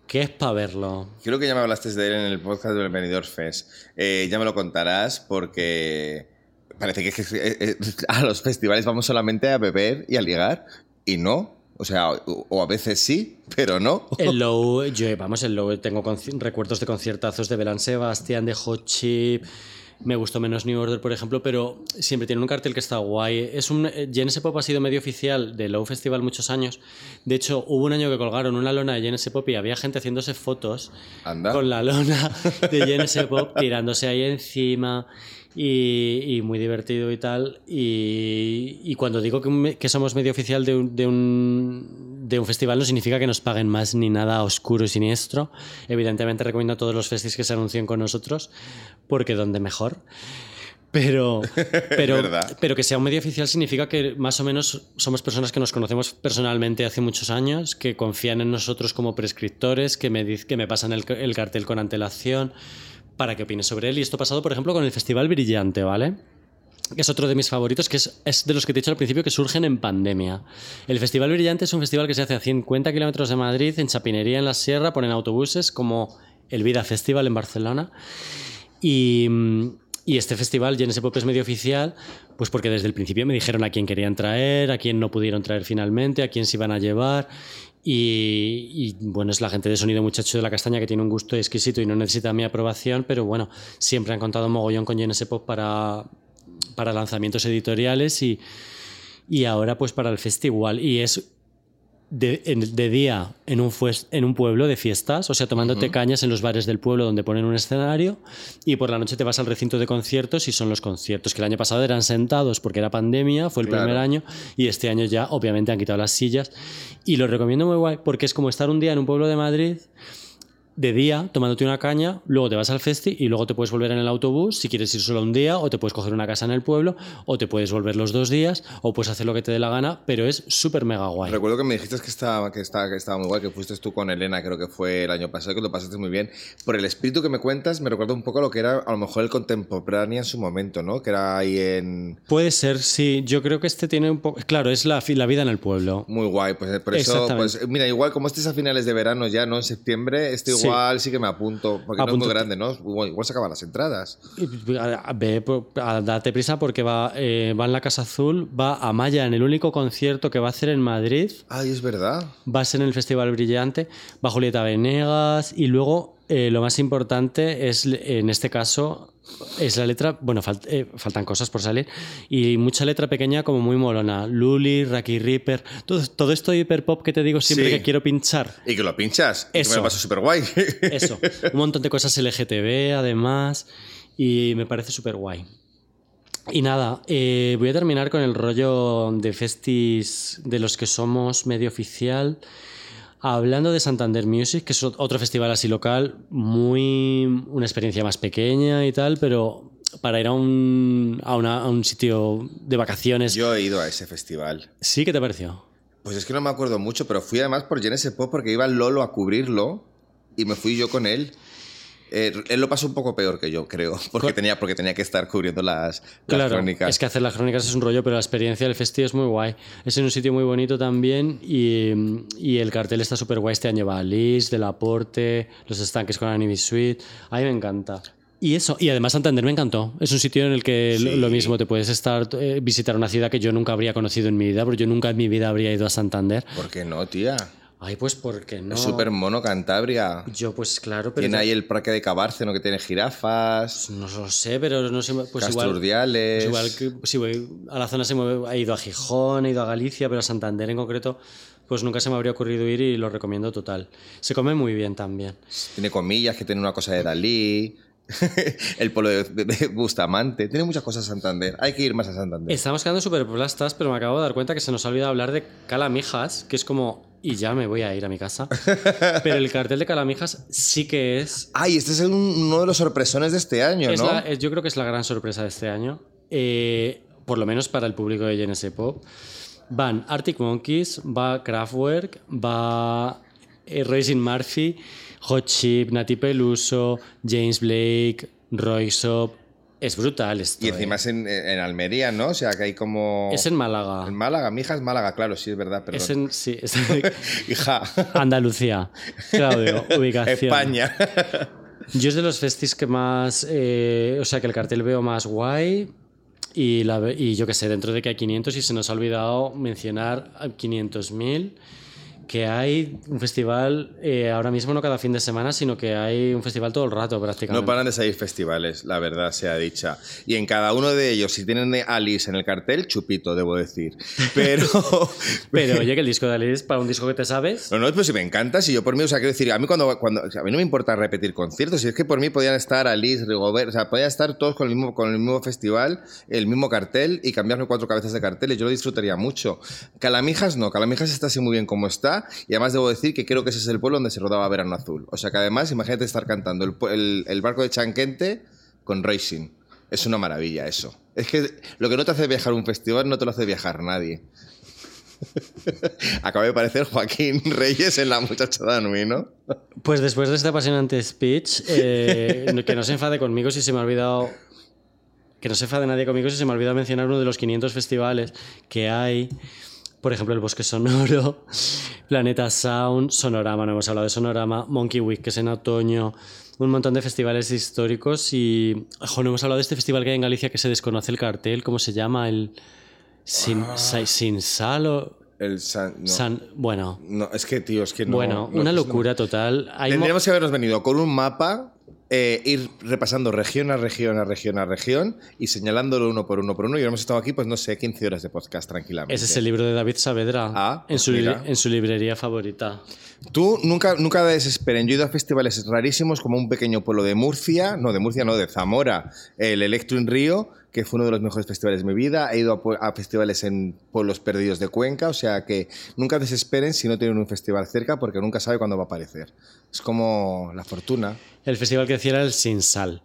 que es para verlo. Creo que ya me hablaste de él en el podcast del Benidorm Fest. Eh, ya me lo contarás porque parece que, es que, eh, eh, a los festivales vamos solamente a beber y a ligar y no. O sea, o, o a veces sí, pero no. El Low, yo, vamos, el Low, tengo recuerdos de conciertazos de Belán Sebastián, de Hot Chip. Me gustó menos New Order, por ejemplo, pero siempre tiene un cartel que está guay. Es un, eh, Genesis Pop ha sido medio oficial del Low Festival muchos años. De hecho, hubo un año que colgaron una lona de Genesis Pop y había gente haciéndose fotos Anda. con la lona de Genesis Pop tirándose ahí encima. Y, y muy divertido y tal. Y, y cuando digo que, me- que somos medio oficial de un, de un, de un festival no significa que nos paguen más ni nada oscuro y siniestro. Evidentemente recomiendo a todos los festis que se anuncien con nosotros, porque donde mejor. Pero, pero, pero que sea un medio oficial significa que más o menos somos personas que nos conocemos personalmente hace muchos años, que confían en nosotros como prescriptores, que me, que me pasan el, el cartel con antelación para que opine sobre él. Y esto ha pasado, por ejemplo, con el Festival Brillante, ¿vale? que es otro de mis favoritos, que es, es de los que te he dicho al principio que surgen en pandemia. El Festival Brillante es un festival que se hace a 50 kilómetros de Madrid, en Chapinería, en la Sierra, ponen autobuses como el Vida Festival en Barcelona. Y, y este festival, Genesis Pop, es medio oficial, pues porque desde el principio me dijeron a quién querían traer, a quién no pudieron traer finalmente, a quién se iban a llevar. Y, bueno, es la gente de Sonido Muchacho de la Castaña que tiene un gusto exquisito y no necesita mi aprobación, pero bueno, siempre han contado mogollón con Genesis Pop para, para lanzamientos editoriales y, y ahora pues para el festival. Y es de, de día en un, en un pueblo de fiestas, o sea, tomándote cañas en los bares del pueblo donde ponen un escenario y por la noche te vas al recinto de conciertos y son los conciertos, que el año pasado eran sentados porque era pandemia, fue el Claro. primer año y este año ya obviamente han quitado las sillas y lo recomiendo muy guay porque es como estar un día en un pueblo de Madrid de día tomándote una caña, luego te vas al festi y luego te puedes volver en el autobús si quieres ir solo un día o te puedes coger una casa en el pueblo o te puedes volver los dos días o puedes hacer lo que te dé la gana, pero es súper mega guay. Recuerdo que me dijiste que estaba, que, estaba, que estaba muy guay, que fuiste tú con Elena, creo que fue el año pasado, que lo pasaste muy bien. Por el espíritu que me cuentas, me recuerda un poco a lo que era a lo mejor el contemporáneo en su momento, ¿no? Que era ahí en... Puede ser, sí. Yo creo que este tiene un poco... Claro, es la, la vida en el pueblo. Muy guay, pues por eso, pues mira, igual como este es a finales de verano ya, ¿no? En septiembre, este Sí. Igual sí que me apunto, porque no es muy grande, ¿no? Igual, igual se acaban las entradas. Ve, a- date prisa porque va, eh, va en la Casa Azul, va a Maya en el único concierto que va a hacer en Madrid, Ay, es verdad. va a ser en el Festival Brillante, va Julieta Venegas y luego eh, lo más importante es, en este caso, es la letra, bueno, fal- eh, faltan cosas por salir, y mucha letra pequeña como muy molona, Luli, Raki Reaper, todo, todo esto hiper pop que te digo siempre Sí. que quiero pinchar. Y que lo pinchas. Y que me Eso. lo paso súper guay. Eso, un montón de cosas LGTB además y me parece súper guay. Y nada, eh, voy a terminar con el rollo de festis de los que somos medio oficial. Hablando de Santander Music, que es ot- otro festival así local, muy una experiencia más pequeña y tal, pero para ir a un, a una- a un sitio de vacaciones. Yo he ido a ese festival. ¿Sí? ¿Qué te pareció? Pues es que no me acuerdo mucho, pero fui además por Genesis Pop porque iba Lolo a cubrirlo y me fui yo con él. Eh, él lo pasó un poco peor que yo, creo, porque tenía, porque tenía que estar cubriendo las, las Claro, crónicas. es que hacer las crónicas es un rollo, pero la experiencia del festival es muy guay. Es en un sitio muy bonito también y, y el cartel está súper guay. Este año va Alice, Del Aporte, los estanques con Anime Suite. A mí me encanta. Y eso, y además Santander me encantó. Es un sitio en el que Sí. lo mismo te puedes estar, eh, visitar una ciudad que yo nunca habría conocido en mi vida, porque yo nunca en mi vida habría ido a Santander. ¿Por qué no, tía? Ay, pues porque no. Es súper mono Cantabria. Yo, pues claro, pero. Tiene ahí el parque de Cabárceno que tiene jirafas, No lo sé, pero no sé. Pues igual. Casturdiales. Pues igual que pues si voy a la zona se mueve, he ido a Gijón, he ido a Galicia, pero a Santander en concreto, pues nunca se me habría ocurrido ir y lo recomiendo total. Se come muy bien también. Tiene comillas que tiene una cosa de Dalí. el polo de, Bustamante. Tiene muchas cosas Santander. Hay que ir más a Santander. Estamos quedando súper plastas, pero me acabo de dar cuenta que se nos ha olvidado hablar de Calamijas, que es como, y ya me voy a ir a mi casa. pero el cartel de Calamijas sí que es Ay, este es un- uno de los sorpresones de este año, Es ¿no? la- es- yo creo que es la gran sorpresa de este año. Eh, por lo menos para el público de GNS Pop. Van Arctic Monkeys, va Kraftwerk, va eh, Raisin Murphy, Hot Chip, Nati Peluso, James Blake, Roy Shop. Es brutal esto. Y encima eh. es en, en Almería, ¿no? O sea, que hay como... Es en Málaga. En Málaga, mi hija es Málaga, claro, sí, es verdad, perdón. Es en, sí, es en Hija. Andalucía. Claudio, ubicación. España. Yo es de los festis que más. eh, o sea, que el cartel veo más guay. Y, la, y yo qué sé, dentro de que hay 500 y se nos ha olvidado mencionar a 500.000, que hay un festival eh, ahora mismo no cada fin de semana, sino que hay un festival todo el rato prácticamente. No paran de salir festivales, la verdad sea dicha. Y en cada uno de ellos, si tienen Alice en el cartel, chupito, debo decir. Pero... Pero oye, que el disco de Alice, para un disco que te sabes, No, no, pues si me encanta, si yo por mí, o sea, quiero decir, a mí cuando, cuando a mí no me importa repetir conciertos, si es que por mí podían estar Alice, Rigobert, o sea, podían estar todos con el mismo, con el mismo festival, el mismo cartel y cambiarme cuatro cabezas de carteles, yo lo disfrutaría mucho. Calamijas no, Calamijas está así muy bien como está Y además debo decir que creo que ese es el pueblo donde se rodaba Verano Azul. O sea que además, imagínate estar cantando el, barco de Chanquente con Racing. Es una maravilla eso. Es que lo que no te hace viajar un festival no te lo hace viajar nadie. Acaba de parecer Joaquín Reyes en la muchachada Nui, ¿no? Pues después de este apasionante speech, eh, que no se enfade conmigo si se me ha olvidado. Que no se enfade nadie conmigo si se me ha olvidado mencionar uno de los 500 festivales que hay. Por ejemplo, el Bosque Sonoro, Planeta Sound, Sonorama, no hemos hablado de Sonorama, Monkey Week, que es en otoño, un montón de festivales históricos y. Ojo, no hemos hablado de este festival que hay en Galicia que se desconoce el cartel, ¿cómo se llama? El. Sin, Sa- sin Sal o. El San. No, San, bueno, No, es que, tío, es que no. bueno, no, una locura total. Hay Tendríamos que habernos venido con un mapa, eh, ir repasando región a región a región a región y señalándolo uno por uno por uno. Y hemos estado aquí, pues no sé, 15 horas de podcast tranquilamente. Ese es el libro de David Saavedra Ah, en, pues su, en su librería favorita. Tú nunca, nunca desesperen. Yo he ido a festivales rarísimos como un pequeño pueblo de Murcia, no, de Murcia no, de Zamora, el Electro in Río, que fue uno de los mejores festivales de mi vida. He ido a, festivales en pueblos perdidos de Cuenca, o sea que nunca desesperen si no tienen un festival cerca porque nunca sabe cuándo va a aparecer. Es como la fortuna. El festival que decía era el Sin Sal.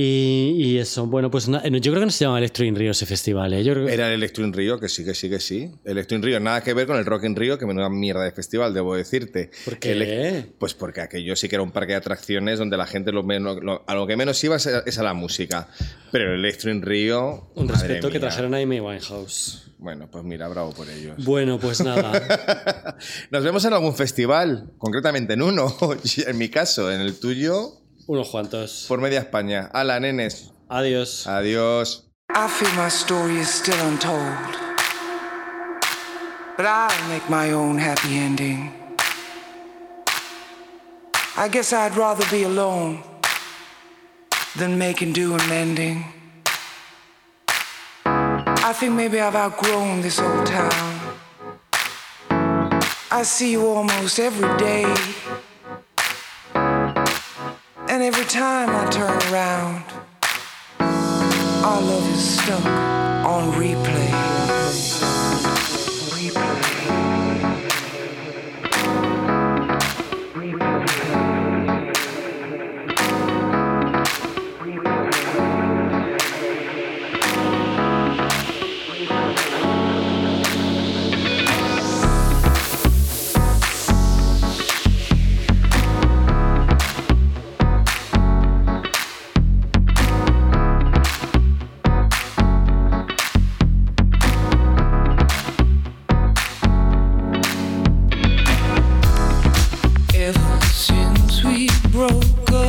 Y, y eso, bueno, pues na- yo creo que no se llama Electro in Río ese festival, ¿eh? Yo creo que- Era el Electro in Río, que sí, que sí, que sí. Electro in Río, nada que ver con el Rock in Río, que menuda mierda de festival, debo decirte. ¿Por qué? Ele- pues porque aquello sí que era un parque de atracciones donde la gente lo menos, lo- a lo que menos iba es a, la música. Pero el Electro in Río. Un respeto que trajeron a Amy Winehouse. Bueno, pues mira, bravo por ellos. Bueno, pues nada. Nos vemos en algún festival, concretamente en uno. en mi caso, en el tuyo, Unos cuantos. por media España. Hala, nenes. Adiós. Adiós. I feel my story is still untold. But I'll make my own happy ending. I guess I'd rather be alone than making do and mending. I think maybe I've outgrown this old town. I see you almost every day. And every time I turn around, our love is stuck on replay. good.